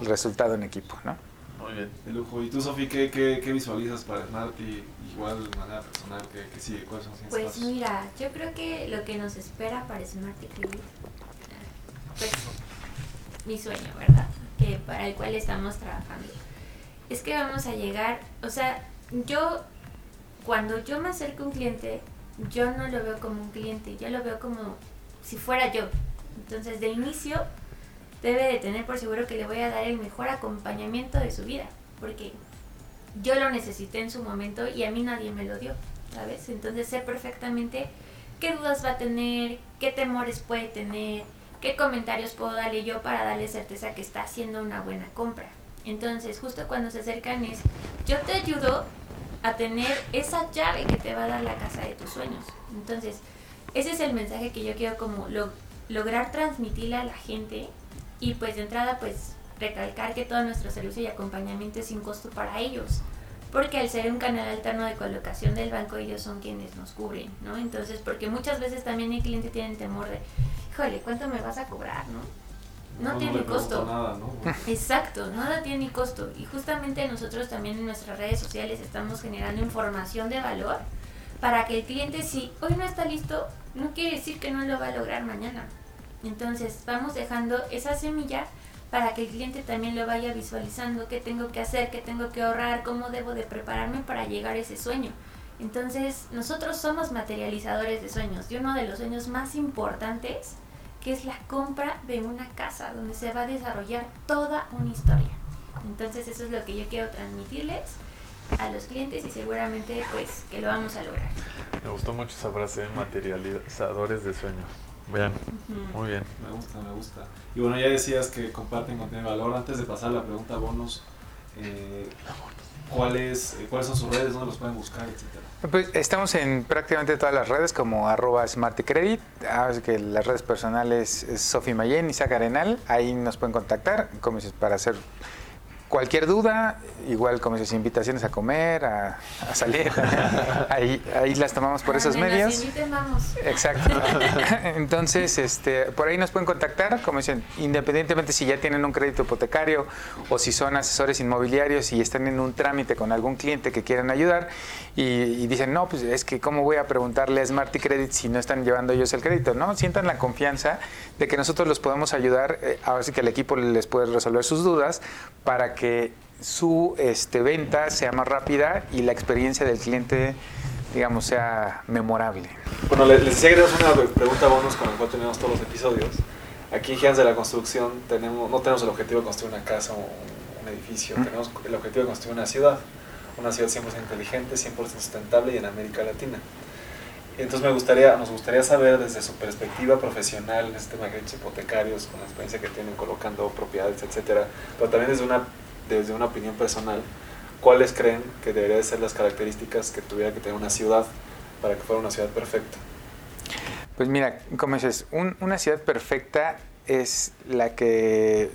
el resultado en equipo, ¿no? Muy bien. de lujo. ¿Y tú, Sofi, qué, qué, qué visualizas para Smart y igual de manera personal? ¿Qué, qué sigue? ¿Cuáles son Pues pasos? mira, yo creo que lo que nos espera para Smart Credit, pues mi sueño, ¿verdad? Que para el cual estamos trabajando. Es que vamos a llegar, o sea, yo cuando yo me acerco a un cliente, yo no lo veo como un cliente, yo lo veo como si fuera yo. Entonces, de inicio debe de tener por seguro que le voy a dar el mejor acompañamiento de su vida, porque yo lo necesité en su momento y a mí nadie me lo dio, ¿sabes? Entonces sé perfectamente qué dudas va a tener, qué temores puede tener, qué comentarios puedo darle yo para darle certeza que está haciendo una buena compra. Entonces, justo cuando se acercan es, yo te ayudo a tener esa llave que te va a dar la casa de tus sueños. Entonces, ese es el mensaje que yo quiero como lo- lograr transmitirle a la gente y pues de entrada pues recalcar que todo nuestro servicio y acompañamiento es sin costo para ellos. Porque al ser un canal alterno de colocación del banco, ellos son quienes nos cubren, ¿no? Entonces, porque muchas veces también el cliente tiene temor de, híjole, ¿cuánto me vas a cobrar, no? No, tiene costo. nada, ¿no? Exacto, nada tiene costo. Y justamente nosotros también en nuestras redes sociales estamos generando información de valor para que el cliente, si hoy no está listo, no quiere decir que no lo va a lograr mañana. Entonces, vamos dejando esa semilla para que el cliente también lo vaya visualizando, qué tengo que hacer, qué tengo que ahorrar, cómo debo de prepararme para llegar a ese sueño. Entonces, nosotros somos materializadores de sueños y uno de los sueños más importantes que es la compra de una casa donde se va a desarrollar toda una historia. Entonces eso es lo que yo quiero transmitirles a los clientes y seguramente pues que lo vamos a lograr. Me gustó mucho esa frase, materializadores de sueños. Vean, muy bien. Me gusta, me gusta. Y bueno, ya decías que comparten contenido de valor. Antes de pasar a la pregunta bonus, eh, ¿cuáles, eh, ¿cuáles son sus redes? ¿Dónde los pueden buscar, etcétera? Pues estamos en prácticamente todas las redes como arroba smartcredit, así que las redes personales es Sofi Mayen, Isaac Arenal, ahí nos pueden contactar como para hacer cualquier duda, igual como dices, invitaciones a comer, a, a salir, ahí, ahí las tomamos por A esos medios. inviten, vamos. Exacto. Entonces, este, por ahí nos pueden contactar, como dicen, independientemente si ya tienen un crédito hipotecario o si son asesores inmobiliarios y están en un trámite con algún cliente que quieran ayudar y, y dicen, no, pues es que cómo voy a preguntarle a Smarty Credit si no están llevando ellos el crédito, ¿no? Sientan la confianza de que nosotros los podemos ayudar, eh, ahora sí que el equipo les puede resolver sus dudas para que su este, venta sea más rápida y la experiencia del cliente, digamos, sea memorable. Bueno, les, les decía que tenemos una pregunta bonus con la cual tenemos todos los episodios. Aquí en Gigantes de la Construcción tenemos, no tenemos el objetivo de construir una casa o un, un edificio, tenemos el objetivo de construir una ciudad. Una ciudad 100% inteligente, 100% sustentable y en América Latina. Entonces me gustaría, nos gustaría saber desde su perspectiva profesional en este tema de créditos hipotecarios, con la experiencia que tienen colocando propiedades, etcétera, pero también desde una, desde una opinión personal, ¿cuáles creen que deberían ser las características que tuviera que tener una ciudad para que fuera una ciudad perfecta? Pues mira, como dices, un- una ciudad perfecta es la que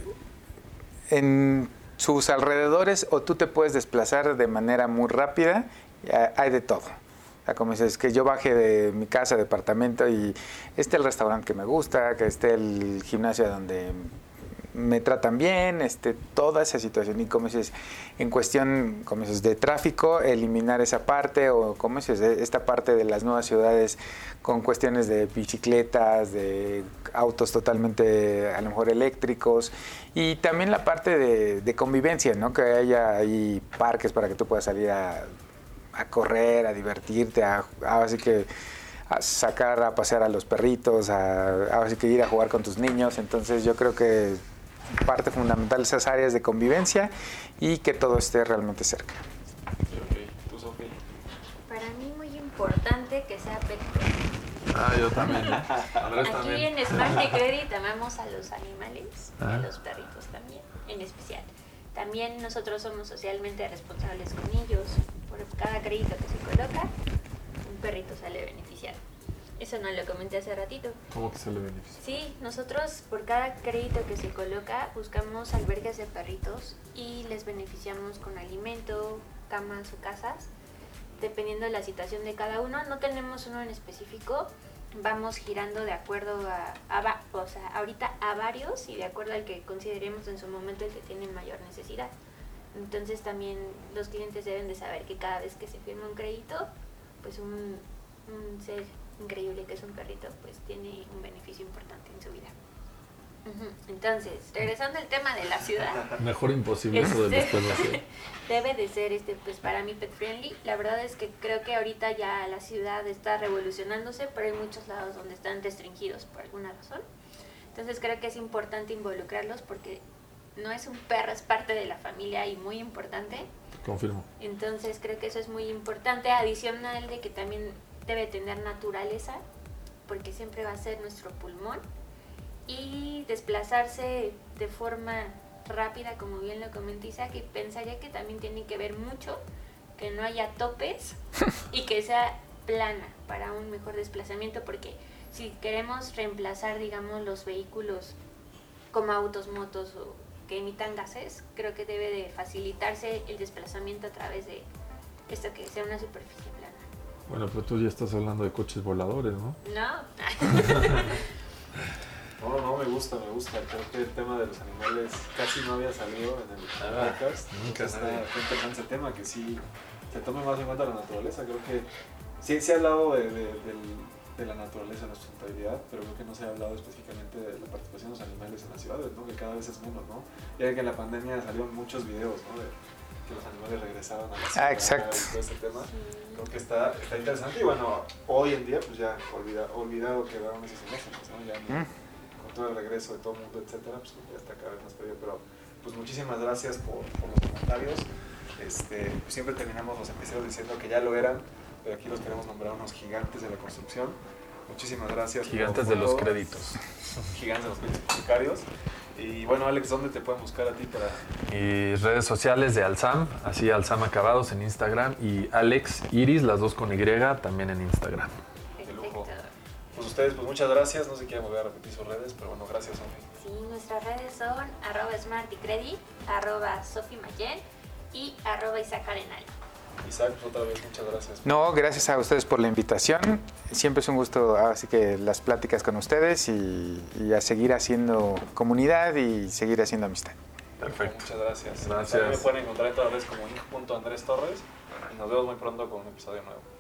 en sus alrededores o tú te puedes desplazar de manera muy rápida, ya hay de todo. O sea, como dices, que yo baje de mi casa, departamento y esté el restaurante que me gusta, que esté el gimnasio donde me tratan bien, este, toda esa situación. Y como dices, en cuestión, como dices, de tráfico, eliminar esa parte o como dices, esta parte de las nuevas ciudades con cuestiones de bicicletas, de autos totalmente a lo mejor eléctricos y también la parte de, convivencia, ¿no? Que haya parques para que tú puedas salir a a correr, a divertirte, a, así que a sacar a pasear a los perritos, a, así que ir a jugar con tus niños. Entonces yo creo que parte fundamental de esas áreas de convivencia y que todo esté realmente cerca. Para mí muy importante que sea pet Ah, yo también. ¿eh? Aquí en Smart Credit amamos a los animales, a ah. los perritos también, en especial. También nosotros somos socialmente responsables con ellos. Por cada crédito que se coloca, un perrito sale beneficiado. Eso no lo comenté hace ratito. ¿Cómo que sale beneficiado? Sí, nosotros por cada crédito que se coloca buscamos albergues de perritos y les beneficiamos con alimento, camas o casas dependiendo de la situación de cada uno. No tenemos uno en específico, vamos girando de acuerdo a, o sea, ahorita a varios y de acuerdo al que consideremos en su momento el que tiene mayor necesidad. Entonces también los clientes deben de saber que cada vez que se firma un crédito, pues un, un ser increíble que es un perrito, pues tiene un beneficio importante en su vida. Entonces, regresando al tema de la ciudad. Mejor imposible eso de los este, Debe de ser este, pues para mí pet friendly. La verdad es que creo que ahorita ya la ciudad está revolucionándose, pero hay muchos lados donde están restringidos por alguna razón. Entonces creo que es importante involucrarlos porque no es un perro, es parte de la familia y muy importante. Confirmo. Entonces creo que eso es muy importante, adicional de que también debe tener naturaleza, porque siempre va a ser nuestro pulmón y desplazarse de forma rápida, como bien lo comentó Isaac, y pensaría que también tiene que ver mucho que no haya topes y que sea plana para un mejor desplazamiento, porque si queremos reemplazar, digamos, los vehículos como autos, motos o que emitan gases, creo que debe de facilitarse el desplazamiento a través de esto que sea una superficie. Bueno, pero tú ya estás hablando de coches voladores, ¿no? No. No, no, me gusta, me gusta. Creo que el tema de los animales casi no había salido en el ah, podcast. Nunca está, interesante ese tema, que sí se tome más en cuenta la naturaleza. Creo que sí se ha hablado de, de, de, la naturaleza, la sustentabilidad, pero creo que no se ha hablado específicamente de la participación de los animales en las ciudades, ¿no? que cada vez es menos. ¿no? Ya que en la pandemia salieron muchos videos ¿no? Que los animales regresaban a la ciudad. Ah, exacto. Todo este tema. Creo que está, está interesante y bueno, hoy en día pues ya olvida, olvidado quedaron esas imágenes. ¿no? Ya mm todo el regreso de todo el mundo, etcétera, pues ya está cada vez más perdido. Pero pues muchísimas gracias por, por los comentarios. Este, pues, siempre terminamos los episodios diciendo que ya lo eran, pero aquí los queremos nombrar unos gigantes de la construcción. Muchísimas gracias. Gigantes de los créditos. gigantes de los créditos. Y bueno, Alex, ¿dónde te pueden buscar a ti para...? Y redes sociales de Alzam, así Alzam Acabados en Instagram y Alex Iris, las dos con Y, también en Instagram ustedes, pues muchas gracias. No sé si quieren volver a repetir sus redes, pero bueno, gracias, Sofi. Sí, nuestras redes son arroba smartycredit, arroba Sofi Mayen y arroba Isaac Arenal. Isaac, pues, otra vez, muchas gracias. No, gracias a ustedes por la invitación. Siempre es un gusto, así que las pláticas con ustedes y, a seguir haciendo comunidad y seguir haciendo amistad. Perfecto. Muchas gracias. Gracias. me pueden encontrar en todas las redes como Torres y nos vemos muy pronto con un episodio nuevo.